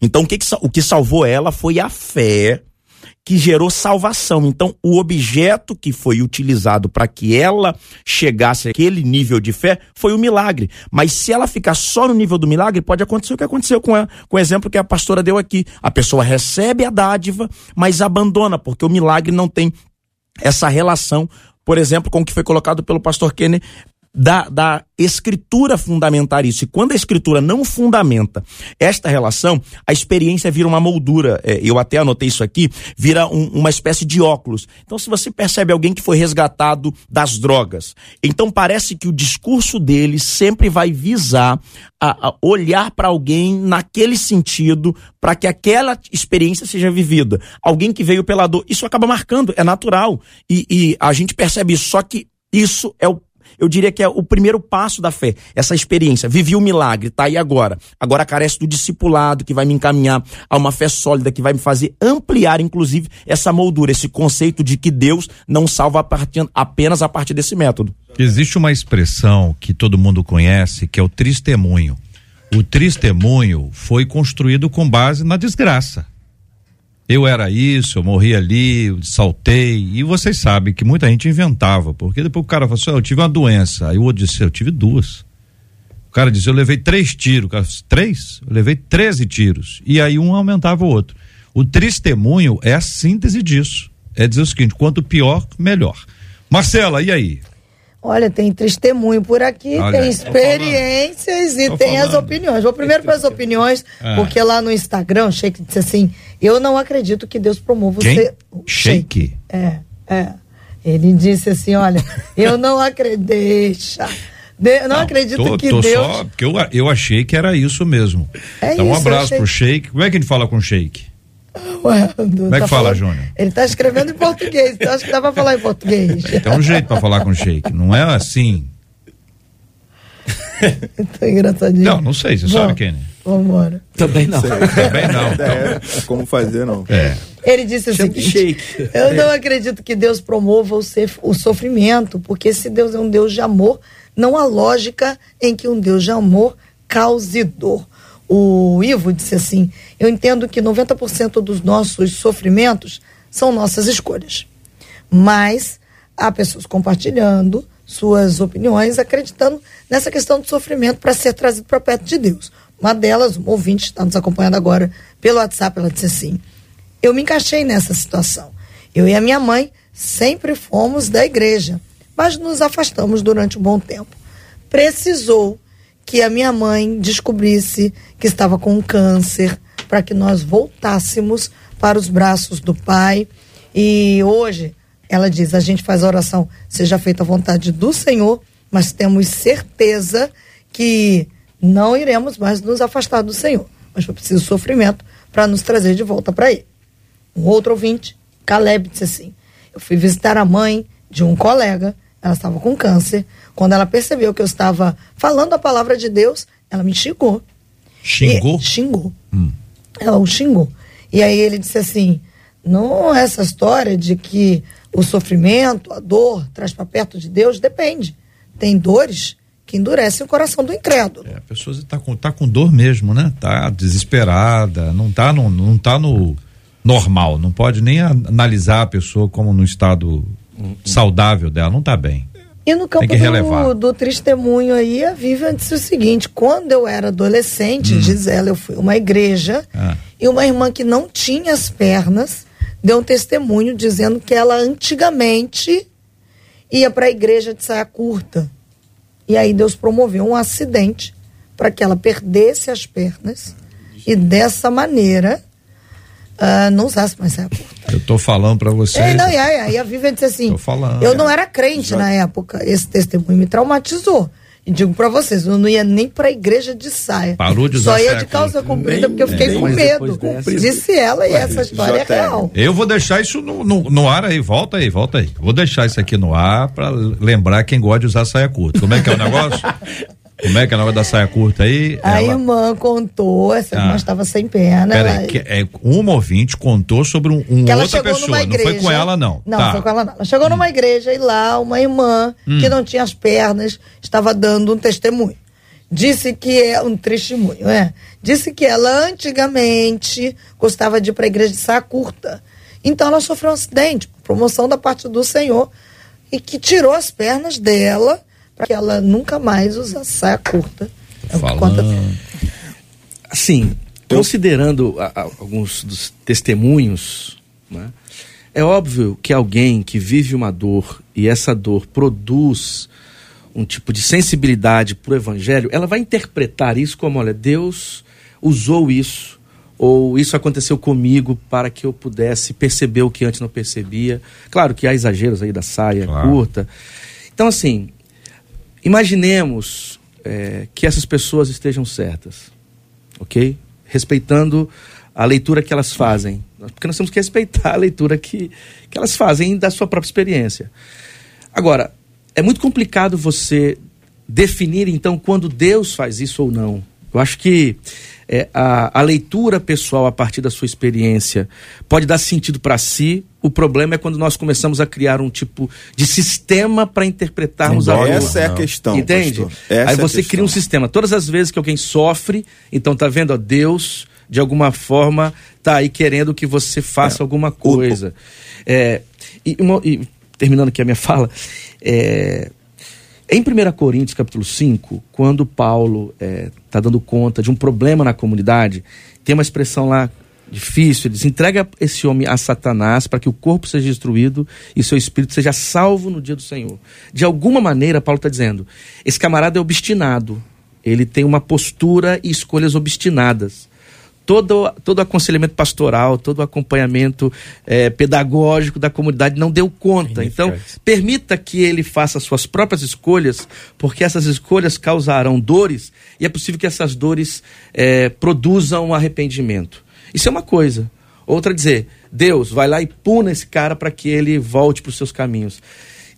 Então, o que, o que salvou ela foi a fé que gerou salvação. Então, o objeto que foi utilizado para que ela chegasse àquele nível de fé foi o milagre. Mas se ela ficar só no nível do milagre, pode acontecer o que aconteceu com, a, com o exemplo que a pastora deu aqui. A pessoa recebe a dádiva, mas abandona, porque o milagre não tem essa relação por exemplo, com o que foi colocado pelo pastor Kenner da, da escritura fundamentar isso. E quando a escritura não fundamenta esta relação, a experiência vira uma moldura. É, eu até anotei isso aqui, vira um, uma espécie de óculos. Então, se você percebe alguém que foi resgatado das drogas, então parece que o discurso dele sempre vai visar a, a olhar para alguém naquele sentido para que aquela experiência seja vivida. Alguém que veio pela dor, isso acaba marcando, é natural. E, e a gente percebe isso. Só que isso é o eu diria que é o primeiro passo da fé, essa experiência. Vivi o milagre, tá aí agora. Agora carece do discipulado que vai me encaminhar a uma fé sólida, que vai me fazer ampliar, inclusive, essa moldura, esse conceito de que Deus não salva a partir, apenas a partir desse método. Existe uma expressão que todo mundo conhece, que é o testemunho. O testemunho foi construído com base na desgraça. Eu era isso, eu morri ali, saltei. E vocês sabem que muita gente inventava, porque depois o cara falou assim: "Ah, eu tive uma doença. Aí o outro disse: eu tive duas. O cara disse: eu levei três tiros. O cara disse, três? Eu levei 13 tiros. E aí um aumentava o outro. O testemunho é a síntese disso. É dizer o seguinte: quanto pior, melhor. Marcela, e aí? Olha, tem testemunho por aqui, Olha, tem experiências e tem as falando. opiniões. Vou primeiro para as opiniões, Ah. porque lá no Instagram, o Sheik disse assim: Eu não acredito que Deus promova Quem? você. Sheik. É, é. Ele disse assim: Olha, eu não acredito. Deixa. De- eu não, acredito tô, que tô Deus. Só, porque eu, eu achei que era isso mesmo. É então, um isso, eu abraço achei. pro Sheik. Como é que a gente fala com o Sheik? Como é que fala, Júnior? Ele tá escrevendo em português, então acho que dá pra falar em português. Tem um jeito pra falar com o Sheik. Não é assim. tá engraçadinho. Não, não sei. Você sabe, Kenny? Vambora. Também não. Também não. É, como fazer, não. É. Ele disse shake. Eu não acredito que Deus promova o, sef- o sofrimento, porque se Deus é um Deus de amor, não há lógica em que um Deus de amor cause dor. O Ivo disse assim: Eu entendo que 90% dos nossos sofrimentos são nossas escolhas. Mas há pessoas compartilhando suas opiniões, acreditando nessa questão do sofrimento para ser trazido para perto de Deus. Uma delas, um ouvinte, está nos acompanhando agora pelo WhatsApp, ela disse assim: Eu me encaixei nessa situação. Eu e a minha mãe sempre fomos da igreja, mas nos afastamos durante um bom tempo. Precisou que a minha mãe descobrisse que estava com câncer para que nós voltássemos para os braços do Pai. E hoje, ela diz: a gente faz a oração, seja feita a vontade do Senhor, mas temos certeza que não iremos mais nos afastar do Senhor. Mas foi preciso sofrimento para nos trazer de volta para Ele. Um outro ouvinte, Caleb, disse assim: Eu fui visitar a mãe de um colega, ela estava com câncer. Quando ela percebeu que eu estava falando a palavra de Deus, ela me xingou. Xingou? E- xingou. Ela o xingou. E aí ele disse assim: não é essa história de que o sofrimento, a dor, traz para perto de Deus, depende. Tem dores que endurecem o coração do incrédulo. É, a pessoa está com, tá com dor mesmo, né? Tá desesperada, não tá no, não tá no normal, não pode nem analisar a pessoa como no estado saudável dela, não tá bem. E no campo do, do testemunho aí, a Vivian disse o seguinte: quando eu era adolescente, diz ela, eu fui uma igreja Hum. Ah. e uma irmã que não tinha as pernas deu um testemunho dizendo que ela antigamente ia para a igreja de saia curta. E aí Deus promoveu um acidente para que ela perdesse as pernas e dessa maneira ah, não usasse mais saia curta. Eu tô falando para vocês. É, não, e aí, aí a Vivian disse assim: Tô falando. Eu não era crente na época. Esse testemunho me traumatizou. E digo pra vocês, eu não ia nem pra igreja de saia. Parou de usar Só ia de calça curta. comprida porque eu fiquei com medo. Disse ela e essa história é real. Eu vou deixar isso no, no, no ar aí, volta aí, volta aí. Vou deixar isso aqui no ar para lembrar quem gosta de usar saia curta. Como é que é o negócio? Como é que é o negócio da saia curta aí? A Ela- irmã contou, essa irmã Ah. estava sem perna. ela- Peraí, que, é, uma ouvinte contou sobre um, um ela outra chegou pessoa, não foi com ela não. Não, tá. foi com ela não. Ela chegou numa igreja e lá uma irmã Hum. que não tinha as pernas estava dando um testemunho. Disse que é um testemunho, é. Disse que ela antigamente gostava de ir para a igreja de saia curta. Então ela sofreu um acidente, promoção da parte do Senhor, e que tirou as pernas dela para que ela nunca mais usasse saia curta. É o que Falando. conta- Assim, considerando a- a- alguns dos testemunhos, né, é óbvio que alguém que vive uma dor e essa dor produz um tipo de sensibilidade para o evangelho, ela vai interpretar isso como: olha, Deus usou isso, ou isso aconteceu comigo para que eu pudesse perceber o que antes não percebia. Claro que há exageros aí da saia Claro. curta. Então, assim, imaginemos é, que essas pessoas estejam certas, ok? Respeitando a leitura que elas fazem. Porque nós temos que respeitar a leitura que, que elas fazem da sua própria experiência. Agora, é muito complicado você definir, então, quando Deus faz isso ou não. Eu acho que é, a, a, leitura pessoal a partir da sua experiência pode dar sentido para si. O problema é quando nós começamos a criar um tipo de sistema para interpretarmos a dor. Essa é a questão. Entende? Aí você é cria um sistema. Todas as vezes que alguém sofre, então tá vendo, ó, Deus de alguma forma tá aí querendo que você faça é. alguma coisa. É, e, uma, e, terminando aqui a minha fala, é, em 1 Coríntios capítulo 5, quando Paulo está é, tá dando conta de um problema na comunidade, tem uma expressão lá difícil, ele diz, entrega esse homem a Satanás para que o corpo seja destruído e seu espírito seja salvo no dia do Senhor. De alguma maneira, Paulo está dizendo, esse camarada é obstinado, ele tem uma postura e escolhas obstinadas todo, todo aconselhamento pastoral, todo o acompanhamento é, pedagógico da comunidade não deu conta. Então, permita que ele faça suas próprias escolhas, porque essas escolhas causarão dores e é possível que essas dores é, produzam arrependimento. Isso é uma coisa. Outra dizer, Deus vai lá e puna esse cara para que ele volte para os seus caminhos.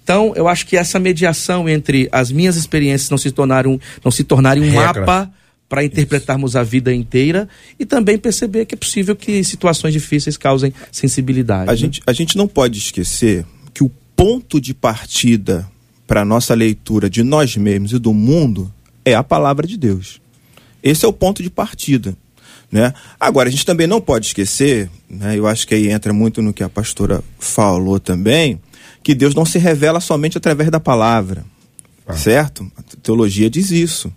Então, eu acho que essa mediação entre as minhas experiências não se tornarem, não se tornarem um Regra. mapa para interpretarmos a vida inteira e também perceber que é possível que situações difíceis causem sensibilidade. A, né? gente, a gente não pode esquecer que o ponto de partida para a nossa leitura de nós mesmos e do mundo é a palavra de Deus. Esse é o ponto de partida. Né? Agora, a gente também não pode esquecer, né, eu acho que aí entra muito no que a pastora falou também, que Deus não se revela somente através da palavra. Ah. Certo? A teologia diz isso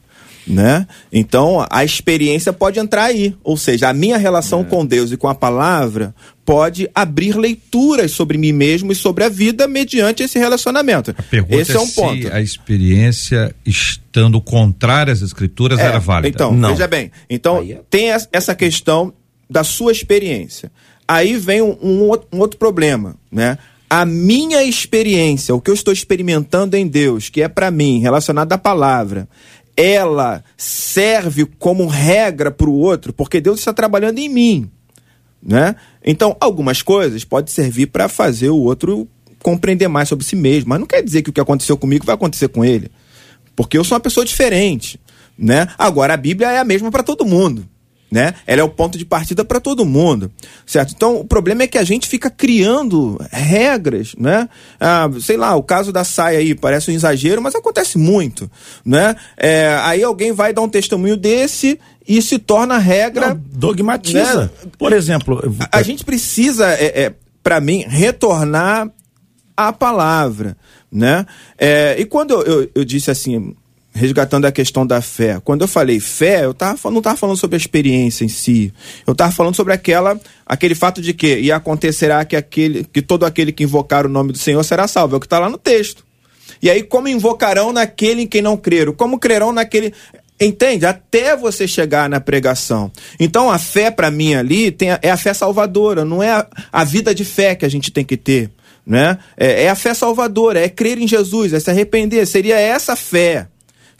né? Então a experiência pode entrar aí, ou seja, a minha relação é. com Deus e com a palavra pode abrir leituras sobre mim mesmo e sobre a vida mediante esse relacionamento. esse é, é um ponto. a experiência estando contrária às escrituras é, era válida. Então, Não. veja bem. Então é... tem essa questão da sua experiência. Aí vem um, um, outro, um outro problema, né? a minha experiência, o que eu estou experimentando em Deus, que é para mim, relacionado à palavra, ela serve como regra para o outro, porque Deus está trabalhando em mim, né? Então, algumas coisas podem servir para fazer o outro compreender mais sobre si mesmo, mas não quer dizer que o que aconteceu comigo vai acontecer com ele, porque eu sou uma pessoa diferente, né? Agora a Bíblia é a mesma para todo mundo né? Ela é o ponto de partida para todo mundo, certo? Então, o problema é que a gente fica criando regras, né? Ah, sei lá, o caso da saia aí parece um exagero, mas acontece muito, né? É, aí alguém vai dar um testemunho desse e se torna regra. Não, dogmatiza. Né? Por exemplo, a, a gente precisa, é, é para mim, retornar à palavra, né? É, e quando eu, eu, eu disse assim, resgatando a questão da fé. Quando eu falei fé, eu tava, não estava falando sobre a experiência em si. Eu estava falando sobre aquela, aquele fato de que e acontecerá que aquele, que todo aquele que invocar o nome do Senhor será salvo. É o que está lá no texto. E aí, como invocarão naquele em quem não creram? Como crerão naquele. Entende? Até você chegar na pregação. Então, a fé, para mim, ali, a, é a fé salvadora, não é a, a vida de fé que a gente tem que ter. Né? É, é a fé salvadora, é crer em Jesus, é se arrepender. Seria essa fé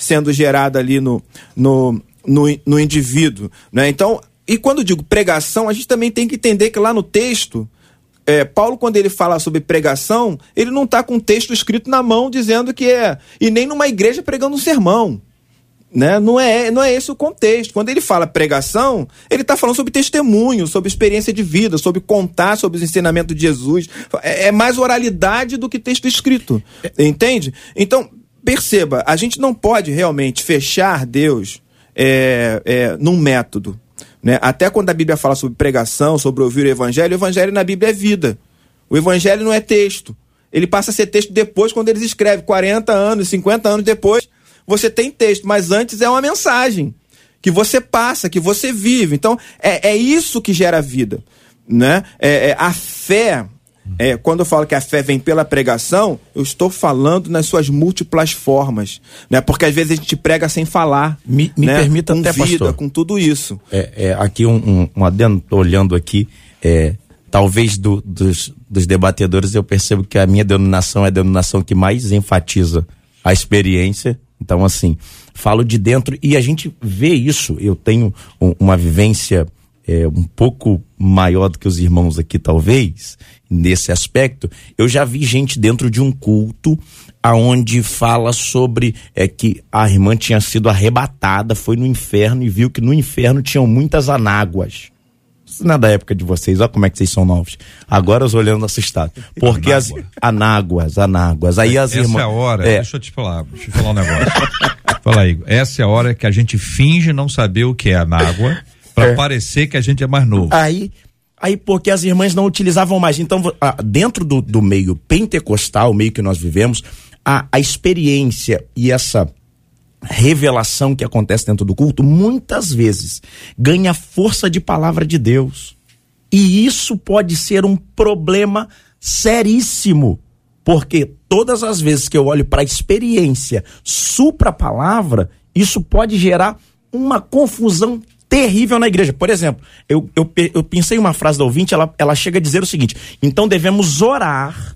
sendo gerada ali no, no, no, no indivíduo. Né? Então, e quando digo pregação, a gente também tem que entender que lá no texto, é, Paulo, quando ele fala sobre pregação, ele não está com o texto escrito na mão dizendo que é. E nem numa igreja pregando um sermão. Né? Não, é, não é esse o contexto. Quando ele fala pregação, ele está falando sobre testemunho, sobre experiência de vida, sobre contar sobre os ensinamentos de Jesus. É, é mais oralidade do que texto escrito. Entende? Então, perceba, a gente não pode realmente fechar Deus é, é, num método. Né? Até quando a Bíblia fala sobre pregação, sobre ouvir o Evangelho, o Evangelho na Bíblia é vida. O Evangelho não é texto. Ele passa a ser texto depois, quando eles escrevem, 40 anos, 50 anos depois, você tem texto, mas antes é uma mensagem que você passa, que você vive. Então, é, é isso que gera vida. Né? É, é, a fé é, quando eu falo que a fé vem pela pregação, eu estou falando nas suas múltiplas formas, né? Porque às vezes a gente prega sem falar. Me, me né? permita com até, vida, pastor. com tudo isso. É, é aqui um, um, um adendo, tô olhando aqui, é, talvez do, dos, dos debatedores eu percebo que a minha denominação é a denominação que mais enfatiza a experiência. Então, assim, falo de dentro e a gente vê isso. Eu tenho um, uma vivência é, um pouco maior do que os irmãos aqui, talvez. Nesse aspecto, eu já vi gente dentro de um culto aonde fala sobre é, que a irmã tinha sido arrebatada, foi no inferno e viu que no inferno tinham muitas anáguas. Isso não é da época de vocês, olha como é que vocês são novos. Agora os olhando assustados. Porque as anáguas, anáguas. Aí as Essa irmãs. é a hora, É. deixa eu te falar, deixa eu falar um negócio. Fala aí, essa é a hora que a gente finge não saber o que é anágua, pra É. parecer que a gente é mais novo. Aí, aí porque as irmãs não utilizavam mais. Então, ah, dentro do, do meio pentecostal, o meio que nós vivemos, a, a experiência e essa revelação que acontece dentro do culto, muitas vezes ganha força de palavra de Deus. E isso pode ser um problema seríssimo. Porque todas as vezes que eu olho para a experiência supra a palavra, isso pode gerar uma confusão terrível na igreja. Por exemplo, eu, eu, eu pensei uma frase da ouvinte, ela, ela chega a dizer o seguinte: então devemos orar,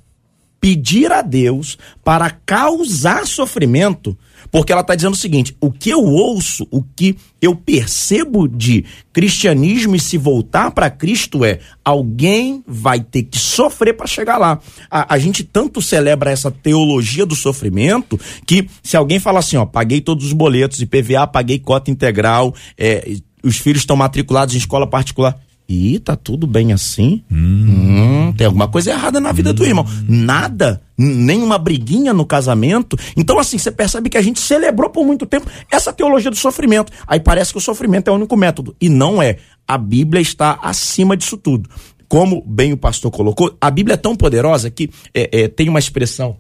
pedir a Deus para causar sofrimento, porque ela está dizendo o seguinte: o que eu ouço, o que eu percebo de cristianismo e se voltar para Cristo é alguém vai ter que sofrer para chegar lá. A, a gente tanto celebra essa teologia do sofrimento que se alguém fala assim, ó, paguei todos os boletos, IPVA, paguei cota integral, é, os filhos estão matriculados em escola particular. Ih, tá tudo bem assim? Hum, tem alguma coisa errada na vida do irmão. Nada, nenhuma briguinha no casamento. Então, assim, você percebe que a gente celebrou por muito tempo essa teologia do sofrimento. Aí parece que o sofrimento é o único método. E não é. A Bíblia está acima disso tudo. Como bem o pastor colocou, a Bíblia é tão poderosa que é, é, tem uma expressão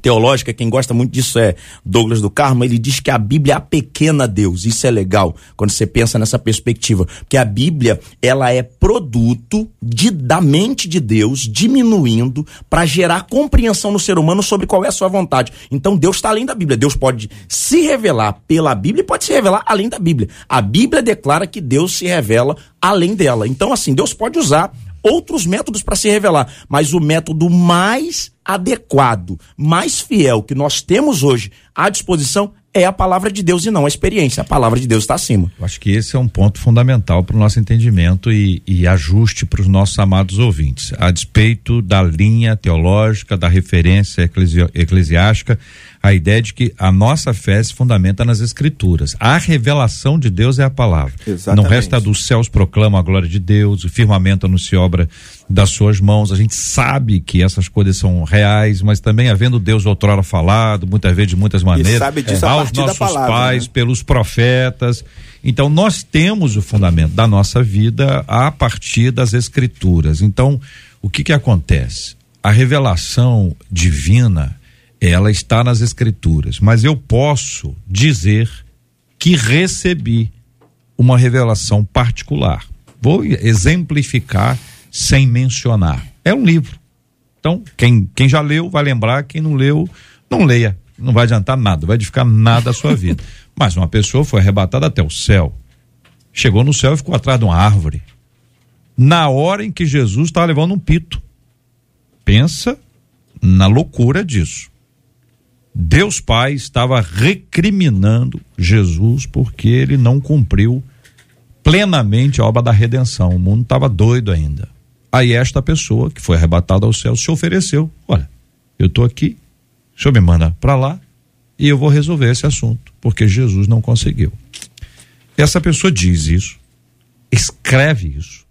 teológica, quem gosta muito disso é Douglas do Carmo, ele diz que a Bíblia é a pequena Deus. Isso é legal quando você pensa nessa perspectiva, porque a Bíblia, ela é produto de, da mente de Deus diminuindo para gerar compreensão no ser humano sobre qual é a sua vontade. Então Deus está além da Bíblia. Deus pode se revelar pela Bíblia e pode se revelar além da Bíblia. A Bíblia declara que Deus se revela além dela. Então assim, Deus pode usar outros métodos para se revelar, mas o método mais adequado, mais fiel que nós temos hoje à disposição é a palavra de Deus e não a experiência. A palavra de Deus está acima. Eu acho que esse é um ponto fundamental para o nosso entendimento e, e ajuste para os nossos amados ouvintes. A despeito da linha teológica, da referência eclesi- eclesiástica, a ideia de que a nossa fé se fundamenta nas escrituras. A revelação de Deus é a palavra. Exatamente. Não resta dos céus proclama a glória de Deus, o firmamento anuncia obra das suas mãos. A gente sabe que essas coisas são reais, mas também havendo Deus outrora falado, muitas vezes de muitas maneiras, sabe disso a aos nossos palavra, pais, né? pelos profetas. Então, nós temos o fundamento da nossa vida a partir das escrituras. Então, o que que acontece? A revelação divina, ela está nas escrituras, mas eu posso dizer que recebi uma revelação particular. Vou exemplificar sem mencionar. É um livro. Então, quem, quem já leu vai lembrar, quem não leu, não leia. Não vai adiantar nada, vai edificar nada a sua vida. Mas uma pessoa foi arrebatada até o céu. Chegou no céu e ficou atrás de uma árvore. Na hora em que Jesus estava levando um pito. Pensa na loucura disso. Deus Pai estava recriminando Jesus porque ele não cumpriu plenamente a obra da redenção. O mundo estava doido ainda. Aí esta pessoa que foi arrebatada ao céu se ofereceu. Olha, eu estou aqui, o senhor me manda para lá e eu vou resolver esse assunto, porque Jesus não conseguiu. Essa pessoa diz isso, escreve isso,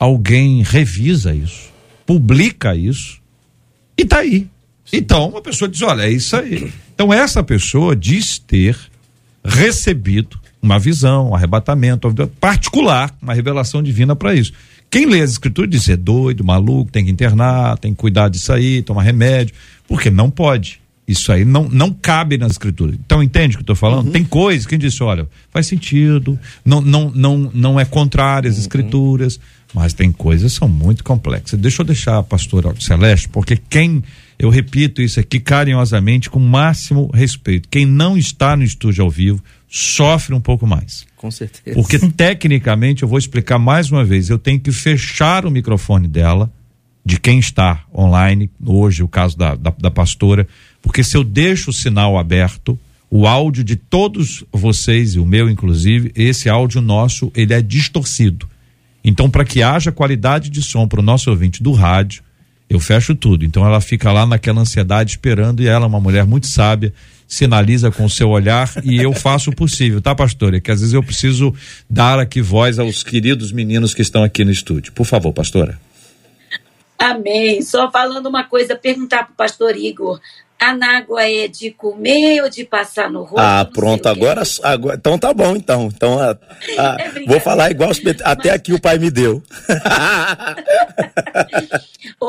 alguém revisa isso, publica isso e tá aí. Então, uma pessoa diz: olha, é isso aí. Então, essa pessoa diz ter recebido uma visão, um arrebatamento particular, uma revelação divina para isso. Quem lê as escrituras diz: é doido, maluco, tem que internar, tem que cuidar disso aí, tomar remédio, porque não pode. Isso aí não, não cabe nas escrituras. Então, entende o que eu estou falando? Tem coisas que diz, olha, faz sentido, não, não, não, não é contrário às escrituras, mas tem coisas que são muito complexas. Deixa eu deixar a pastora Celeste, porque quem, eu repito isso aqui carinhosamente, com o máximo respeito, quem não está no estúdio ao vivo, sofre um pouco mais. Com certeza. Porque tecnicamente, eu vou explicar mais uma vez, eu tenho que fechar o microfone dela, de quem está online, hoje o caso da, da, da pastora, porque se eu deixo o sinal aberto, o áudio de todos vocês, e o meu inclusive, esse áudio nosso, ele é distorcido. Então, para que haja qualidade de som para o nosso ouvinte do rádio, eu fecho tudo. Então, ela fica lá naquela ansiedade esperando e ela é uma mulher muito sábia, sinaliza com o seu olhar e eu faço o possível, tá, pastora? Que às vezes eu preciso dar aqui voz aos queridos meninos que estão aqui no estúdio. Por favor, pastora. Amém. Só falando uma coisa, perguntar pro pastor Igor. A nágua é de comer ou de passar no rosto? Ah, pronto, quê. agora, agora. Então tá bom, então. Então, ah, ah, É vou falar igual os até aqui o pai me deu. Ô,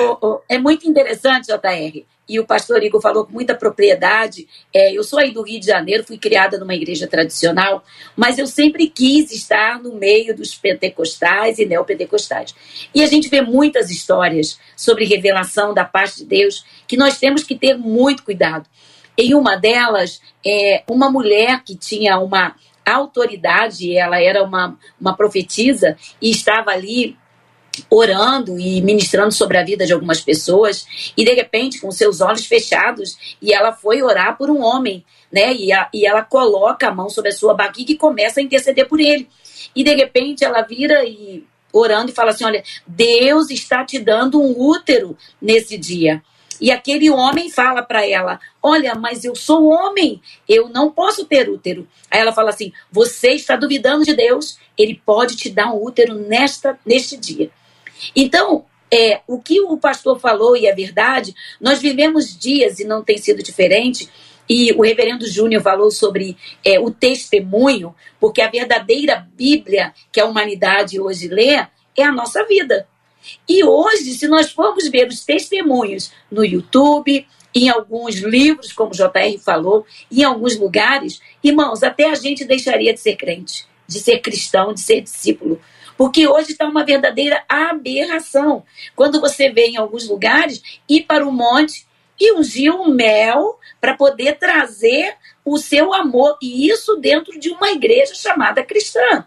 ô, ô, é muito interessante, JR. E o pastor Igor falou com muita propriedade. É, eu sou aí do Rio de Janeiro, fui criada numa igreja tradicional, mas eu sempre quis estar no meio dos pentecostais e neopentecostais. E a gente vê muitas histórias sobre revelação da parte de Deus que nós temos que ter muito cuidado. Em uma delas, é, uma mulher que tinha uma autoridade, ela era uma, uma profetisa e estava ali orando e ministrando sobre a vida de algumas pessoas e de repente com seus olhos fechados e ela foi orar por um homem né e, a- e ela coloca a mão sobre a sua barriga e começa a interceder por ele e de repente ela vira e orando e fala assim olha Deus está te dando um útero nesse dia e aquele homem fala para ela: Olha, mas eu sou homem, eu não posso ter útero. Aí ela fala assim: Você está duvidando de Deus, ele pode te dar um útero nesta, neste dia. Então, é, o que o pastor falou e é verdade, nós vivemos dias e não tem sido diferente. E o reverendo Júnior falou sobre é, o testemunho, porque a verdadeira Bíblia que a humanidade hoje lê é a nossa vida. E hoje, se nós formos ver os testemunhos no YouTube, em alguns livros, como o JR falou, em alguns lugares, irmãos, até a gente deixaria de ser crente, de ser cristão, de ser discípulo. Porque hoje está uma verdadeira aberração. Quando você vê em alguns lugares ir para o monte e ungir o mel para poder trazer o seu amor, e isso dentro de uma igreja chamada cristã.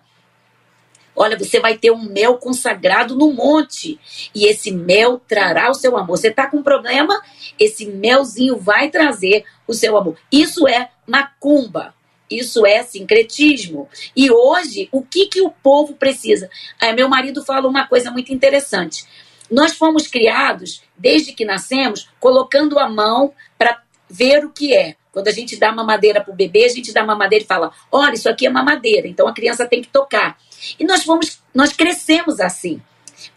Olha, você vai ter um mel consagrado no monte. E esse mel trará o seu amor. Você está com um problema? Esse melzinho vai trazer o seu amor. Isso é macumba. Isso é sincretismo. E hoje, o que, que o povo precisa? Ah, meu marido fala uma coisa muito interessante. Nós fomos criados, desde que nascemos, colocando a mão para ver o que é. Quando a gente dá mamadeira para o bebê, a gente dá mamadeira e fala: olha, isso aqui é mamadeira, então a criança tem que tocar. E nós fomos, nós crescemos assim,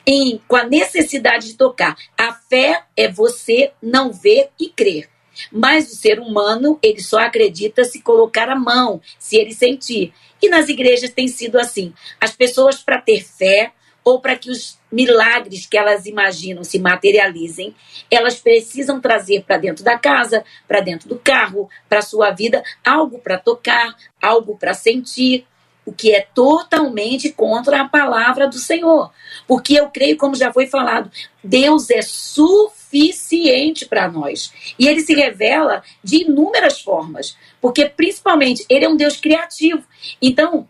em, com a necessidade de tocar. A fé é você não ver e crer. Mas o ser humano, ele só acredita se colocar a mão, se ele sentir. E nas igrejas tem sido assim. As pessoas, para ter fé, ou para que os milagres que elas imaginam se materializem, elas precisam trazer para dentro da casa, para dentro do carro, para sua vida, algo para tocar, algo para sentir, o que é totalmente contra a palavra do Senhor. Porque eu creio, como já foi falado, Deus é suficiente para nós. E ele se revela de inúmeras formas, porque principalmente ele é um Deus criativo. Então,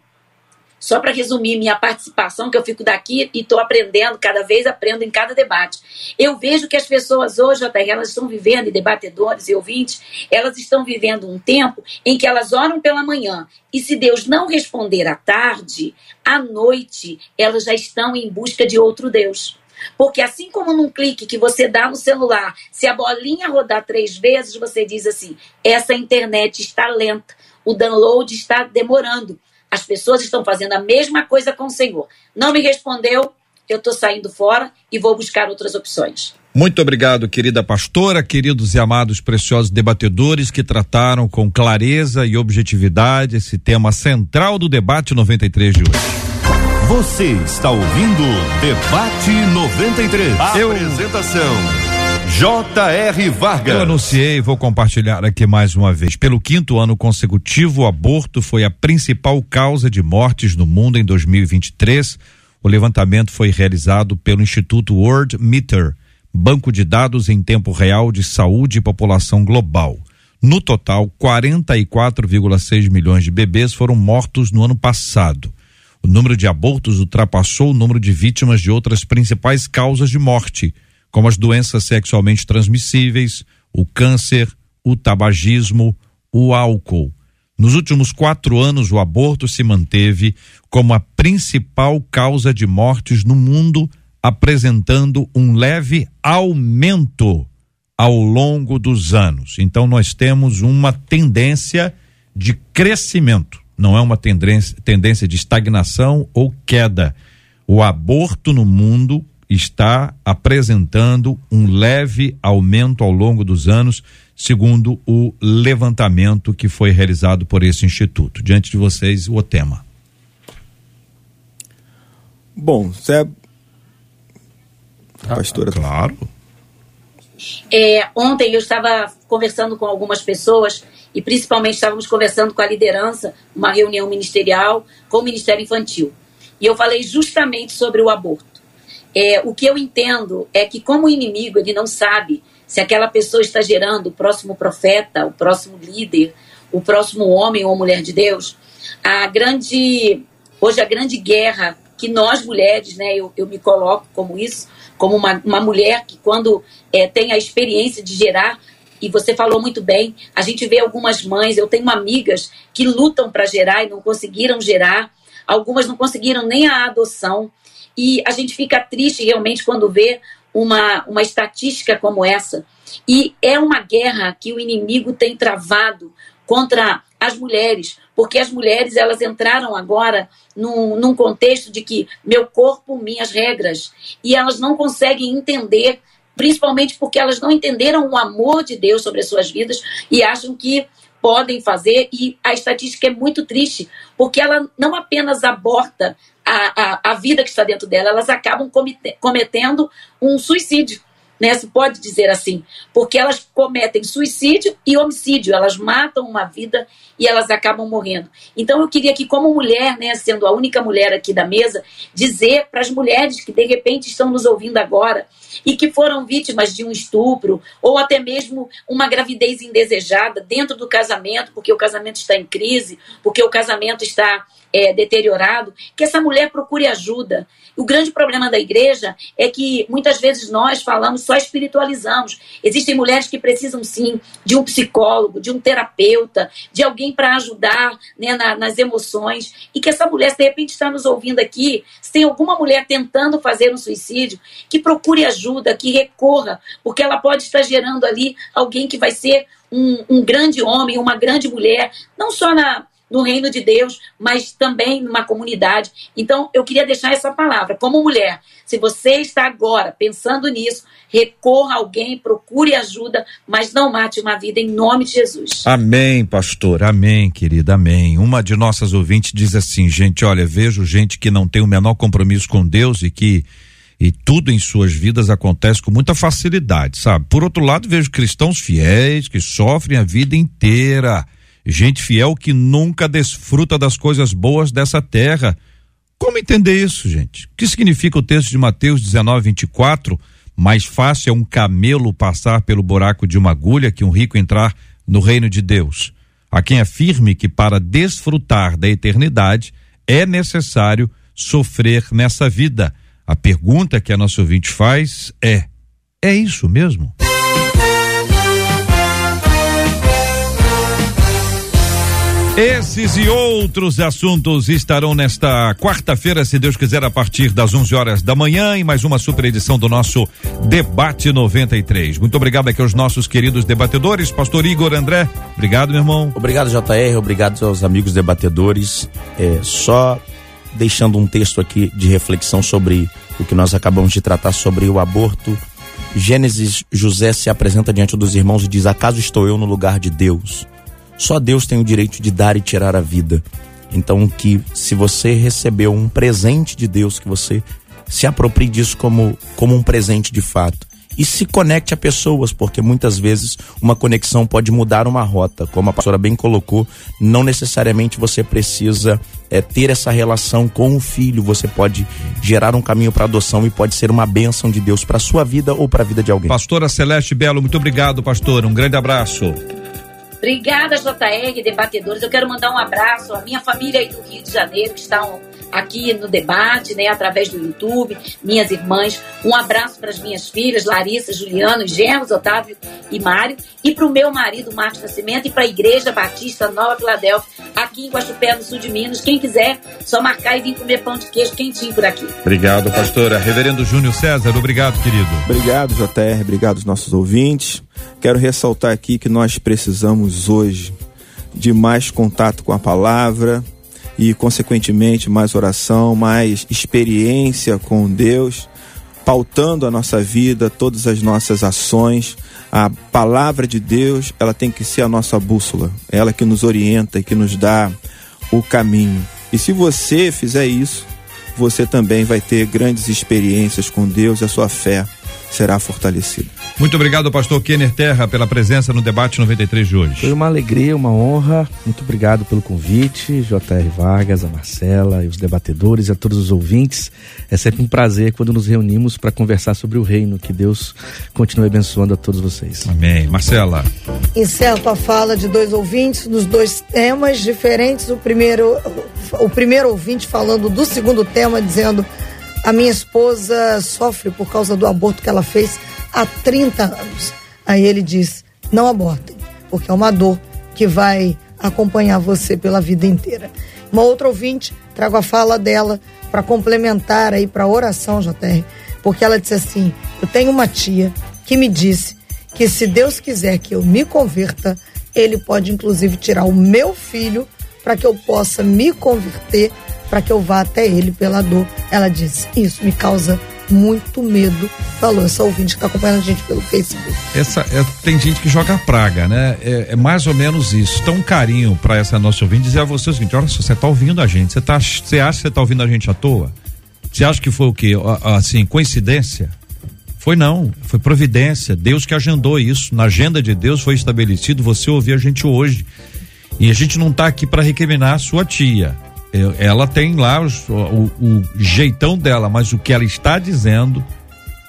só para resumir minha participação, que eu fico daqui e estou aprendendo, cada vez aprendo em cada debate. Eu vejo que as pessoas hoje, até elas estão vivendo, e debatedores e ouvintes, elas estão vivendo um tempo em que elas oram pela manhã. E se Deus não responder à tarde, à noite, elas já estão em busca de outro Deus. Porque assim como num clique que você dá no celular, se a bolinha rodar três vezes, você diz assim: essa internet está lenta, o download está demorando. As pessoas estão fazendo a mesma coisa com o Senhor. Não me respondeu, eu estou saindo fora e vou buscar outras opções. Muito obrigado, querida pastora, queridos e amados preciosos debatedores que trataram com clareza e objetividade esse tema central do debate 93 de hoje. Você está ouvindo Debate 93. Eu- Apresentação: J.R. Vargas. Eu anunciei vou compartilhar aqui mais uma vez. Pelo quinto ano consecutivo, o aborto foi a principal causa de mortes no mundo em 2023. O levantamento foi realizado pelo Instituto World Meter, banco de dados em tempo real de saúde e população global. No total, 44,6 milhões de bebês foram mortos no ano passado. O número de abortos ultrapassou o número de vítimas de outras principais causas de morte, como as doenças sexualmente transmissíveis, o câncer, o tabagismo, o álcool. Nos últimos quatro anos, o aborto se manteve como a principal causa de mortes no mundo, apresentando um leve aumento ao longo dos anos. Então, nós temos uma tendência de crescimento, não é uma tendência, tendência de estagnação ou queda. O aborto no mundo está apresentando um leve aumento ao longo dos anos, segundo o levantamento que foi realizado por esse instituto. Diante de vocês, o tema. Bom, você é. Pastora. Claro. É, ontem eu estava conversando com algumas pessoas e principalmente estávamos conversando com a liderança, uma reunião ministerial com o Ministério Infantil. E eu falei justamente sobre o aborto. É, o que eu entendo é que, como o inimigo ele não sabe se aquela pessoa está gerando o próximo profeta, o próximo líder, o próximo homem ou mulher de Deus, a grande hoje a grande guerra que nós mulheres, né, eu, eu me coloco como isso, como uma, uma mulher que quando é, tem a experiência de gerar e você falou muito bem, a gente vê algumas mães, eu tenho amigas que lutam para gerar e não conseguiram gerar, algumas não conseguiram nem a adoção, e a gente fica triste realmente quando vê uma, uma estatística como essa. E é uma guerra que o inimigo tem travado contra as mulheres, porque as mulheres elas entraram agora num, num contexto de que meu corpo, minhas regras, e elas não conseguem entender, principalmente porque elas não entenderam o amor de Deus sobre as suas vidas e acham que podem fazer, e a estatística é muito triste, porque ela não apenas aborta a, a, a vida que está dentro dela, elas acabam cometendo um suicídio né? Se pode dizer assim, porque elas cometem suicídio e homicídio, elas matam uma vida e elas acabam morrendo. Então eu queria que, como mulher, né, sendo a única mulher aqui da mesa, dizer para as mulheres que de repente estão nos ouvindo agora e que foram vítimas de um estupro ou até mesmo uma gravidez indesejada dentro do casamento, porque o casamento está em crise, porque o casamento está é, deteriorado, que essa mulher procure ajuda. O grande problema da igreja é que muitas vezes nós falamos, só espiritualizamos. Existem mulheres que precisam sim de um psicólogo, de um terapeuta, de alguém para ajudar né, na, nas emoções. E que essa mulher, se de repente está nos ouvindo aqui, se tem alguma mulher tentando fazer um suicídio, que procure ajuda, que recorra, porque ela pode estar gerando ali alguém que vai ser um, um grande homem, uma grande mulher, não só na no reino de Deus, mas também numa comunidade. Então, eu queria deixar essa palavra. Como mulher, se você está agora pensando nisso, recorra a alguém, procure ajuda, mas não mate uma vida em nome de Jesus. Amém, pastor. Amém, querida. Amém. Uma de nossas ouvintes diz assim: gente, olha, vejo gente que não tem o menor compromisso com Deus e que e tudo em suas vidas acontece com muita facilidade, sabe? Por outro lado, vejo cristãos fiéis que sofrem a vida inteira gente fiel que nunca desfruta das coisas boas dessa terra. Como entender isso, gente? O que significa o texto de Mateus 19, 24? Mais fácil é um camelo passar pelo buraco de uma agulha que um rico entrar no reino de Deus. A quem afirme que para desfrutar da eternidade é necessário sofrer nessa vida. A pergunta que a nossa ouvinte faz é: é isso mesmo? Esses e outros assuntos estarão nesta quarta-feira, se Deus quiser, a partir das 11 horas da manhã, em mais uma super edição do nosso Debate 93. Muito obrigado aqui aos nossos queridos debatedores, Pastor Igor André. Obrigado, meu irmão. Obrigado, JR. Obrigado aos amigos debatedores. É, só deixando um texto aqui de reflexão sobre o que nós acabamos de tratar sobre o aborto. Gênesis, José se apresenta diante dos irmãos e diz: Acaso estou eu no lugar de Deus? Só Deus tem o direito de dar e tirar a vida. Então, que se você recebeu um presente de Deus, que você se aproprie disso como, como um presente de fato. E se conecte a pessoas, porque muitas vezes uma conexão pode mudar uma rota. Como a pastora bem colocou, não necessariamente você precisa é, ter essa relação com o filho. Você pode gerar um caminho para adoção e pode ser uma bênção de Deus para sua vida ou para a vida de alguém. Pastora Celeste Belo, muito obrigado, pastor. Um grande abraço. Obrigada, JR, debatedores. Eu quero mandar um abraço à minha família aí do Rio de Janeiro, que estão aqui no debate, né, através do YouTube, minhas irmãs. Um abraço para as minhas filhas, Larissa, Juliano, Germos, Otávio e Mário. E para o meu marido, Marcos Nascimento, e para a Igreja Batista Nova Filadélfia, aqui em Guaxupé, no sul de Minas. Quem quiser, só marcar e vir comer pão de queijo quentinho por aqui. Obrigado, pastora. Reverendo Júnior César, obrigado, querido. Obrigado, JR. Obrigado aos nossos ouvintes. Quero ressaltar aqui que nós precisamos hoje de mais contato com a palavra e, consequentemente, mais oração, mais experiência com Deus, pautando a nossa vida, todas as nossas ações. A palavra de Deus, ela tem que ser a nossa bússola, ela que nos orienta e que nos dá o caminho. E se você fizer isso, você também vai ter grandes experiências com Deus e a sua fé será fortalecida. Muito obrigado, pastor Kenner Terra, pela presença no debate 93 de hoje. Foi uma alegria, uma honra. Muito obrigado pelo convite, J.R. Vargas, a Marcela e os debatedores e a todos os ouvintes. É sempre um prazer quando nos reunimos para conversar sobre o reino. Que Deus continue abençoando a todos vocês. Amém. Marcela. Encerro a fala de dois ouvintes nos dois temas diferentes. O primeiro, o primeiro ouvinte falando do segundo tema, dizendo: A minha esposa sofre por causa do aborto que ela fez há 30 anos. Aí ele diz: Não abortem, porque é uma dor que vai acompanhar você pela vida inteira. Uma outra ouvinte, trago a fala dela para complementar aí para oração, JR, porque ela disse assim: Eu tenho uma tia que me disse que se Deus quiser que eu me converta, ele pode inclusive tirar o meu filho para que eu possa me converter, para que eu vá até ele pela dor. Ela disse: Isso me causa muito medo. Falou essa ouvinte que está acompanhando a gente pelo Facebook. Essa, é, tem gente que joga praga, né? É, é mais ou menos isso. Então, um carinho para essa nossa ouvinte dizer a você o seguinte: olha só, você tá ouvindo a gente. Você, tá, você acha que você tá ouvindo a gente à toa? Você acha que foi o quê? Assim, coincidência? Foi não, foi providência. Deus que agendou isso. Na agenda de Deus foi estabelecido você ouvir a gente hoje. E a gente não está aqui para recriminar a sua tia. Ela tem lá os- o, o jeitão dela, mas o que ela está dizendo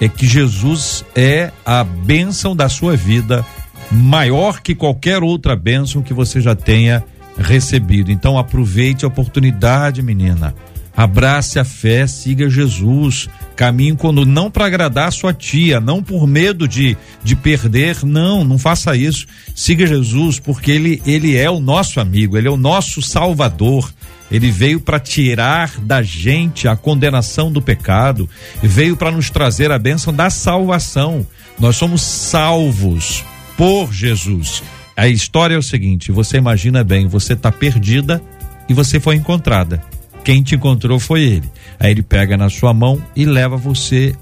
é que Jesus é a bênção da sua vida, maior que qualquer outra bênção que você já tenha recebido. Então aproveite a oportunidade, menina. Abrace a fé, siga Jesus. Caminhe quando não para agradar sua tia, não por medo de, de perder, não, não faça isso. Siga Jesus, porque ele, ele é o nosso amigo, ele é o nosso salvador. Ele veio para tirar da gente a condenação do pecado, veio para nos trazer a bênção da salvação. Nós somos salvos por Jesus. A história é o seguinte: você imagina bem, você está perdida e você foi encontrada. Quem te encontrou foi ele. Aí ele pega na sua mão e leva você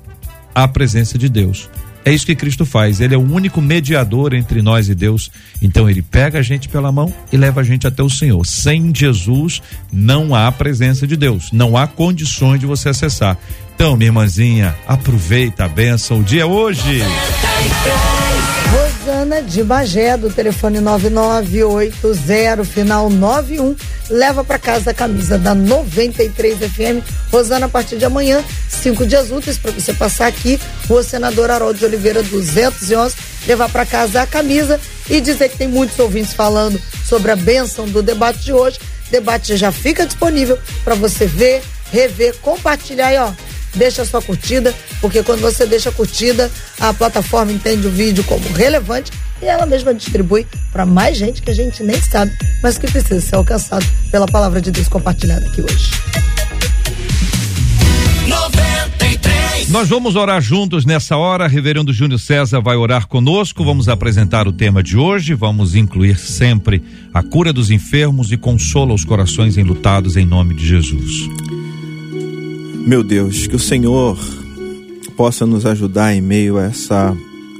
à presença de Deus. É isso que Cristo faz. Ele é o único mediador entre nós e Deus. Então ele pega a gente pela mão e leva a gente até o Senhor. Sem Jesus não há presença de Deus. Não há condições de você acessar. Então, minha irmãzinha, aproveita a bênção. O dia é hoje. Rosana de Bagé, do telefone 9980, final 91, leva para casa a camisa da 93 FM. Rosana, a partir de amanhã, cinco dias úteis para você passar aqui, Rua Senador Haroldo de Oliveira 211, levar para casa a camisa e dizer que tem muitos ouvintes falando sobre a bênção do debate de hoje. O debate já fica disponível para você ver, rever, compartilhar aí, ó. Deixa a sua curtida, porque quando você deixa a curtida, a plataforma entende o vídeo como relevante e ela mesma distribui para mais gente que a gente nem sabe, mas que precisa ser alcançado pela palavra de Deus compartilhada aqui hoje. 93. Nós vamos orar juntos nessa hora. Reverendo Júnior César vai orar conosco. Vamos apresentar o tema de hoje. Vamos incluir sempre a cura dos enfermos e consola os corações enlutados em nome de Jesus. Meu Deus, que o Senhor possa nos ajudar em meio a essa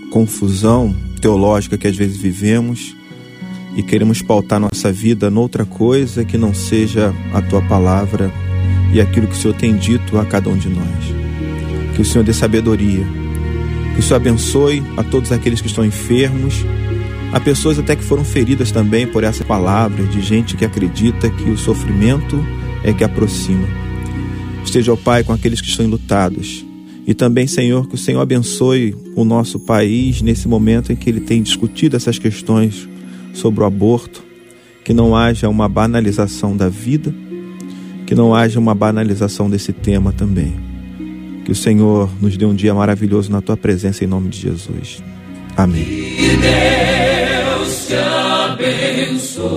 confusão teológica que às vezes vivemos e queremos pautar nossa vida noutra coisa que não seja a tua palavra e aquilo que o Senhor tem dito a cada um de nós. Que o Senhor dê sabedoria, que o Senhor abençoe a todos aqueles que estão enfermos, a pessoas até que foram feridas também por essa palavra, de gente que acredita que o sofrimento é que aproxima. Esteja, ó Pai, com aqueles que estão enlutados. E também, Senhor, que o Senhor abençoe o nosso país nesse momento em que ele tem discutido essas questões sobre o aborto, que não haja uma banalização da vida, que não haja uma banalização desse tema também. Que o Senhor nos dê um dia maravilhoso na tua presença em nome de Jesus. Amém. Que Deus te abençoe.